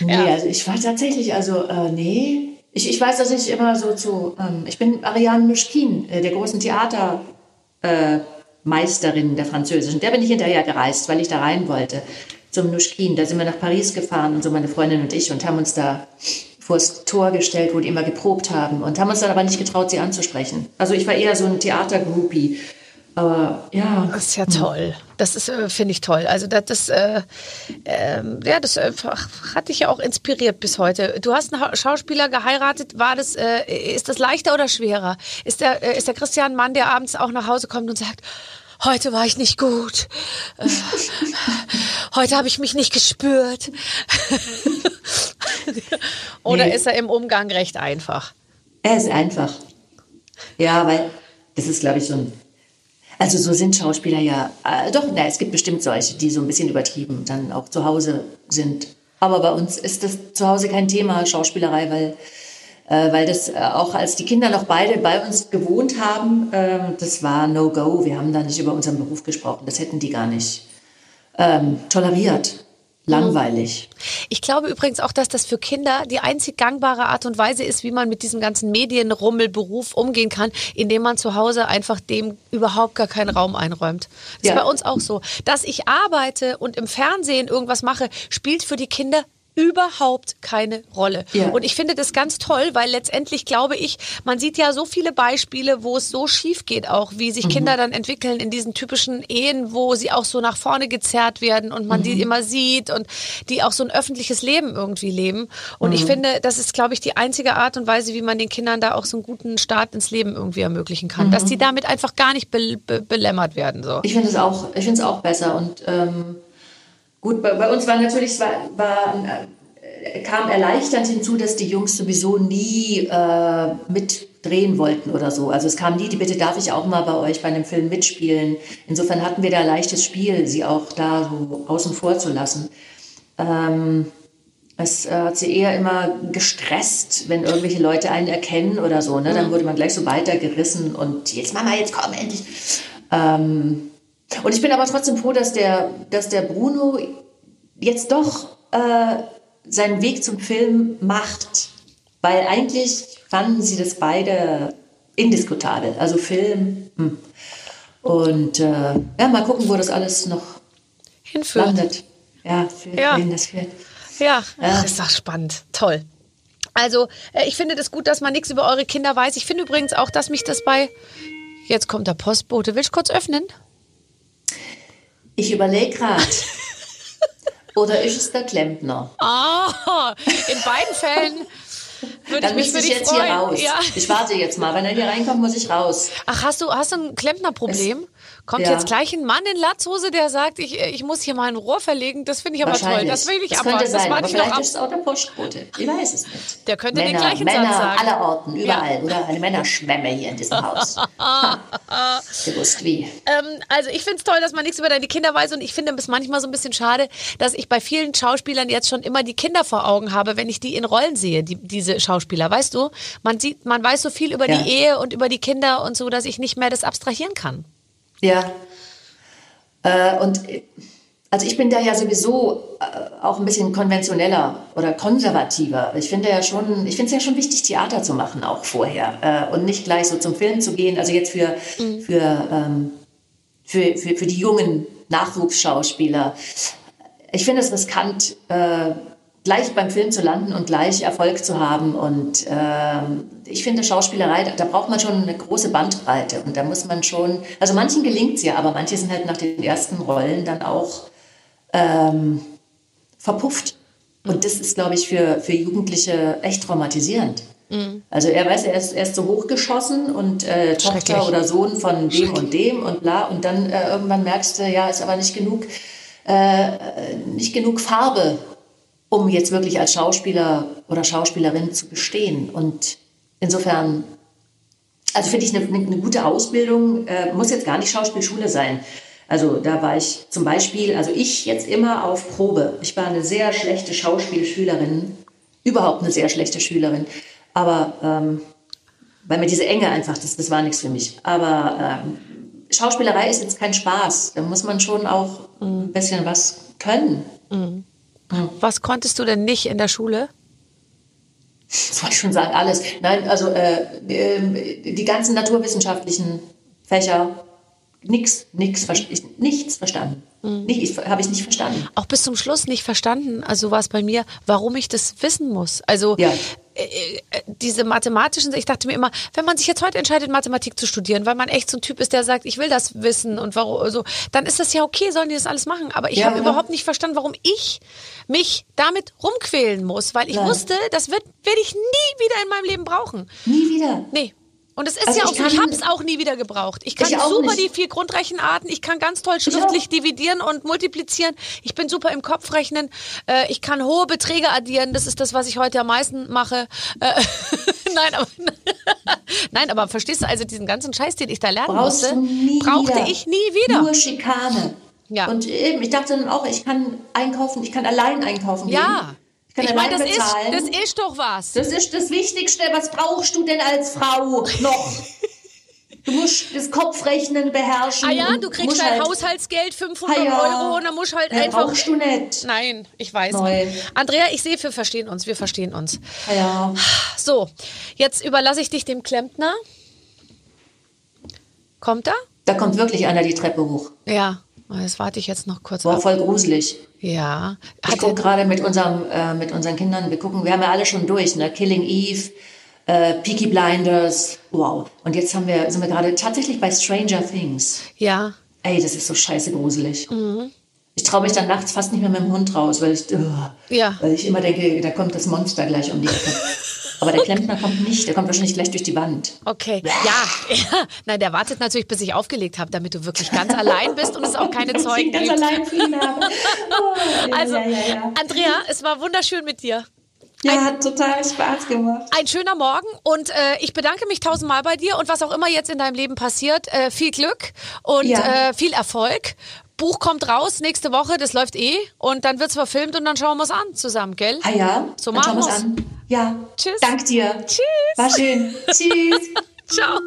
Nee, Ja. also ich war tatsächlich, also äh, nee. Ich, ich weiß, dass ich immer so zu, ähm, ich bin Ariane Mischkin, äh, der großen Theatermeisterin äh, Meisterin der französischen. Der bin ich hinterher gereist, weil ich da rein wollte zum Nuschkin. Da sind wir nach Paris gefahren und so meine Freundin und ich und haben uns da vors Tor gestellt, wo die immer geprobt haben und haben uns dann aber nicht getraut, sie anzusprechen. Also ich war eher so ein Theatergroupie. Aber ja, Das ist ja toll. Das ist, äh, finde ich toll. Also das, das äh, ähm, ja, das äh, hat dich ja auch inspiriert bis heute. Du hast einen Ha- Schauspieler geheiratet. War das, äh, ist das leichter oder schwerer? Ist der, äh, ist der Christian Mann, der abends auch nach Hause kommt und sagt, heute war ich nicht gut. Äh, heute habe ich mich nicht gespürt. oder Nee. ist er im Umgang recht einfach? Er ist einfach. Ja, weil das ist, glaube ich, so ein. Also so sind Schauspieler ja. Äh, doch, na, es gibt bestimmt solche, die so ein bisschen übertrieben dann auch zu Hause sind. Aber bei uns ist das zu Hause kein Thema, Schauspielerei, weil, äh, weil das äh, auch als die Kinder noch beide bei uns gewohnt haben, ähm, das war No-Go. Wir haben da nicht über unseren Beruf gesprochen. Das hätten die gar nicht ähm, toleriert. Langweilig. Ich glaube übrigens auch, dass das für Kinder die einzig gangbare Art und Weise ist, wie man mit diesem ganzen Medienrummelberuf umgehen kann, indem man zu Hause einfach dem überhaupt gar keinen Raum einräumt. Das Ja. ist bei uns auch so. Dass ich arbeite und im Fernsehen irgendwas mache, spielt für die Kinder überhaupt keine Rolle. Ja. Und ich finde das ganz toll, weil letztendlich glaube ich, man sieht ja so viele Beispiele, wo es so schief geht auch, wie sich Kinder dann entwickeln in diesen typischen Ehen, wo sie auch so nach vorne gezerrt werden und man die immer sieht und die auch so ein öffentliches Leben irgendwie leben. Und ich finde, das ist, glaube ich, die einzige Art und Weise, wie man den Kindern da auch so einen guten Start ins Leben irgendwie ermöglichen kann, dass die damit einfach gar nicht be be belämmert werden. So. Ich finde es auch, ich finde es auch besser. Und ähm, gut, bei, bei uns war natürlich, war, war, äh, kam erleichternd hinzu, dass die Jungs sowieso nie äh, mitdrehen wollten oder so. Also es kam nie die Bitte, darf ich auch mal bei euch bei einem Film mitspielen. Insofern hatten wir da leichtes Spiel, sie auch da so außen vor zu lassen. Ähm, es äh, hat sie eher immer gestresst, wenn irgendwelche Leute einen erkennen oder so. Ne? Dann wurde man gleich so weitergerissen und jetzt Mama, jetzt komm endlich. Ähm, und ich bin aber trotzdem froh, dass der, dass der Bruno jetzt doch äh, seinen Weg zum Film macht. Weil eigentlich fanden sie das beide indiskutabel. Also Film. Hm. Und äh, ja, mal gucken, wo das alles noch Hinführt. landet. Ja, für Ja. das führt. Ja, Ja. Ist doch spannend. Toll. Also, äh, ich finde das gut, dass man nichts über eure Kinder weiß. Ich finde übrigens auch, dass mich das bei. Jetzt kommt der Postbote. Willst du kurz öffnen? Ich überlege gerade. Oder ist es der Klempner? Ah, in beiden Fällen würde ich Dann mich müsste ich jetzt freuen. hier raus. Ja. Ich warte jetzt mal. Wenn er hier reinkommt, muss ich raus. Ach, hast du, hast du ein Klempnerproblem? Kommt Ja. jetzt gleich ein Mann in Latzhose, der sagt, ich, ich muss hier mal ein Rohr verlegen? Das finde ich aber toll. Das will ich das abwarten. könnte Das sein, warte aber vielleicht ab. ist es auch der Postbote. Ich weiß es nicht. Der könnte den Männer, gleichen Männer Satz sagen. aller Orten, überall. Oder eine Männerschwemme hier in diesem Haus. Ha. Gewusst wie. Ähm, also ich finde es toll, dass man nichts über deine Kinder weiß und ich finde es manchmal so ein bisschen schade, dass ich bei vielen Schauspielern jetzt schon immer die Kinder vor Augen habe, wenn ich die in Rollen sehe, die, diese Schauspieler. Weißt du, man sieht, man weiß so viel über Ja. die Ehe und über die Kinder und so, dass ich nicht mehr das abstrahieren kann. Ja. Äh, und also ich bin da ja sowieso äh, auch ein bisschen konventioneller oder konservativer. Ich finde ja schon, ich finde es ja schon wichtig, Theater zu machen auch vorher äh, und nicht gleich so zum Film zu gehen. Also jetzt für für, ähm, für, für für die jungen Nachwuchsschauspieler. Ich finde es riskant. Äh, gleich beim Film zu landen und gleich Erfolg zu haben. Und ähm, ich finde Schauspielerei, da, braucht man schon eine große Bandbreite. Und da muss man schon, also manchen gelingt es ja, aber manche sind halt nach den ersten Rollen dann auch ähm, verpufft. Und das ist, glaube ich, für, für Jugendliche echt traumatisierend. Also er weiß, er ist, er ist so hochgeschossen und äh. Tochter oder Sohn von dem und dem und bla. Und dann äh, irgendwann merkst du, ja, ist aber nicht genug, äh, nicht genug Farbe, um jetzt wirklich als Schauspieler oder Schauspielerin zu bestehen. Und insofern, also finde ich eine, eine gute Ausbildung, äh, muss jetzt gar nicht Schauspielschule sein. Also da war ich zum Beispiel, also ich jetzt immer auf Probe. Ich war eine sehr schlechte Schauspielschülerin, überhaupt eine sehr schlechte Schülerin. Aber ähm, weil mir diese Enge einfach, das, das war nichts für mich. Aber ähm, Schauspielerei ist jetzt kein Spaß. Da muss man schon auch ein bisschen was können. Was konntest du denn nicht in der Schule? Das wollte ich schon sagen, alles. Nein, also äh, ähm, die ganzen naturwissenschaftlichen Fächer, nix, nix, nichts verstanden. Nicht, ich, habe ich nicht verstanden. Auch bis zum Schluss nicht verstanden. Also war es bei mir, warum ich das wissen muss. Also Ja. Äh, äh, diese mathematischen, ich dachte mir immer, wenn man sich jetzt heute entscheidet, Mathematik zu studieren, weil man echt so ein Typ ist, der sagt, ich will das wissen und warum, so, dann ist das ja okay, sollen die das alles machen. Aber ich Ja, habe überhaupt nicht verstanden, warum ich mich damit rumquälen muss, weil ich Ja. wusste, das wird, werde ich nie wieder in meinem Leben brauchen. Nie wieder. Nee. Und es ist Also ja ich auch so, ich habe es auch nie wieder gebraucht. Ich kann Ich super nicht. die vier Grundrechenarten, ich kann ganz toll schriftlich dividieren und multiplizieren. Ich bin super im Kopfrechnen. Äh, ich kann hohe Beträge addieren. Das ist das, was ich heute am meisten mache. Äh, nein, aber nein, aber verstehst du also diesen ganzen Scheiß, den ich da lernen Brauchst musste, brauchte wieder. ich nie wieder. Nur Schikane. Ja. Und eben, ich dachte dann auch, ich kann einkaufen, ich kann allein einkaufen ja. gehen. Kann Ich meine, das ist, das ist doch was. Das ist das Wichtigste. Was brauchst du denn als Frau noch? Du musst das Kopfrechnen beherrschen. Ah ja, du kriegst dein halt, Haushaltsgeld 500 Ah ja. Euro und dann musst halt einfach. brauchst du nicht. Nein, ich weiß. Neu. Andrea, ich sehe, wir verstehen uns, wir verstehen uns. Ah Ja. So, jetzt überlasse ich dich dem Klempner. Kommt er? Da kommt wirklich einer die Treppe hoch. Ja, das warte ich jetzt noch kurz War ab. voll gruselig. Ja. Ich Hat gucke er, gerade mit, unserem, äh, mit unseren Kindern, wir gucken, wir haben ja alle schon durch, ne? Killing Eve, äh, Peaky Blinders, wow. Und jetzt haben wir, sind wir gerade tatsächlich bei Stranger Things. ja. Ey, das ist so scheiße gruselig. Mhm. Ich traue mich dann nachts fast nicht mehr mit dem Hund raus, weil ich, uh, Ja. weil ich immer denke, da kommt das Monster gleich um die Ecke. Aber der Klempner kommt nicht, der kommt wahrscheinlich gleich durch die Wand. Okay. Ja. ja. Nein, der wartet natürlich, bis ich aufgelegt habe, damit du wirklich ganz allein bist und es auch keine Zeugen ganz gibt. allein für ihn habe. Oh, Also, ja, ja. Andrea, es war wunderschön mit dir. ja, hat total Spaß gemacht. Ein schöner Morgen und äh, ich bedanke mich tausendmal bei dir und was auch immer jetzt in deinem Leben passiert, äh, viel Glück und Ja. äh, viel Erfolg. Buch kommt raus nächste Woche, das läuft eh und dann wird's verfilmt und dann schauen wir es an zusammen, gell? Ah ja, So machen wir's wir's. an. Ja, Tschüss. Dank dir. Tschüss. War schön. Tschüss. Ciao.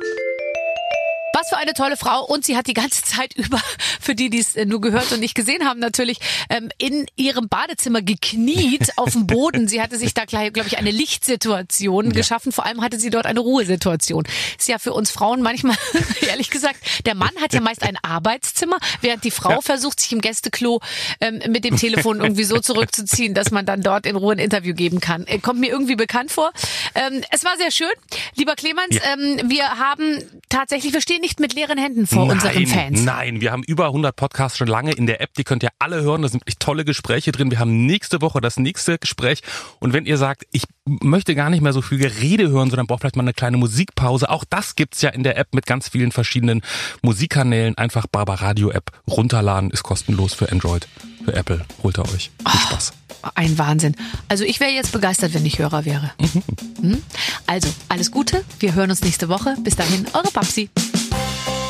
Was für eine tolle Frau. Und sie hat die ganze Zeit über, für die, die es äh, nur gehört und nicht gesehen haben, natürlich ähm, in ihrem Badezimmer gekniet auf dem Boden. Sie hatte sich da, glaube ich, eine Lichtsituation ja. geschaffen. Vor allem hatte sie dort eine Ruhesituation. Ist ja für uns Frauen manchmal, ehrlich gesagt, der Mann hat ja meist ein Arbeitszimmer, während die Frau ja. versucht, sich im Gästeklo ähm, mit dem Telefon irgendwie so zurückzuziehen, dass man dann dort in Ruhe ein Interview geben kann. Äh, kommt mir irgendwie bekannt vor. Ähm, es war sehr schön. Lieber Clemens, ja. ähm, wir haben tatsächlich, wir stehen nicht mit leeren Händen vor nein, unseren Fans. Nein, wir haben über 100 Podcasts schon lange in der App. Die könnt ihr alle hören. Da sind wirklich tolle Gespräche drin. Wir haben nächste Woche das nächste Gespräch. Und wenn ihr sagt, ich möchte gar nicht mehr so viel Gerede hören, sondern brauche vielleicht mal eine kleine Musikpause, auch das gibt's ja in der App mit ganz vielen verschiedenen Musikkanälen. Einfach Barbaradio App runterladen, ist kostenlos für Android, für Apple. Holt ihr euch. Viel oh. Spaß. Ein Wahnsinn. Also ich wäre jetzt begeistert, wenn ich Hörer wäre. Mhm. Hm? Also, alles Gute. Wir hören uns nächste Woche. Bis dahin, eure Babsi.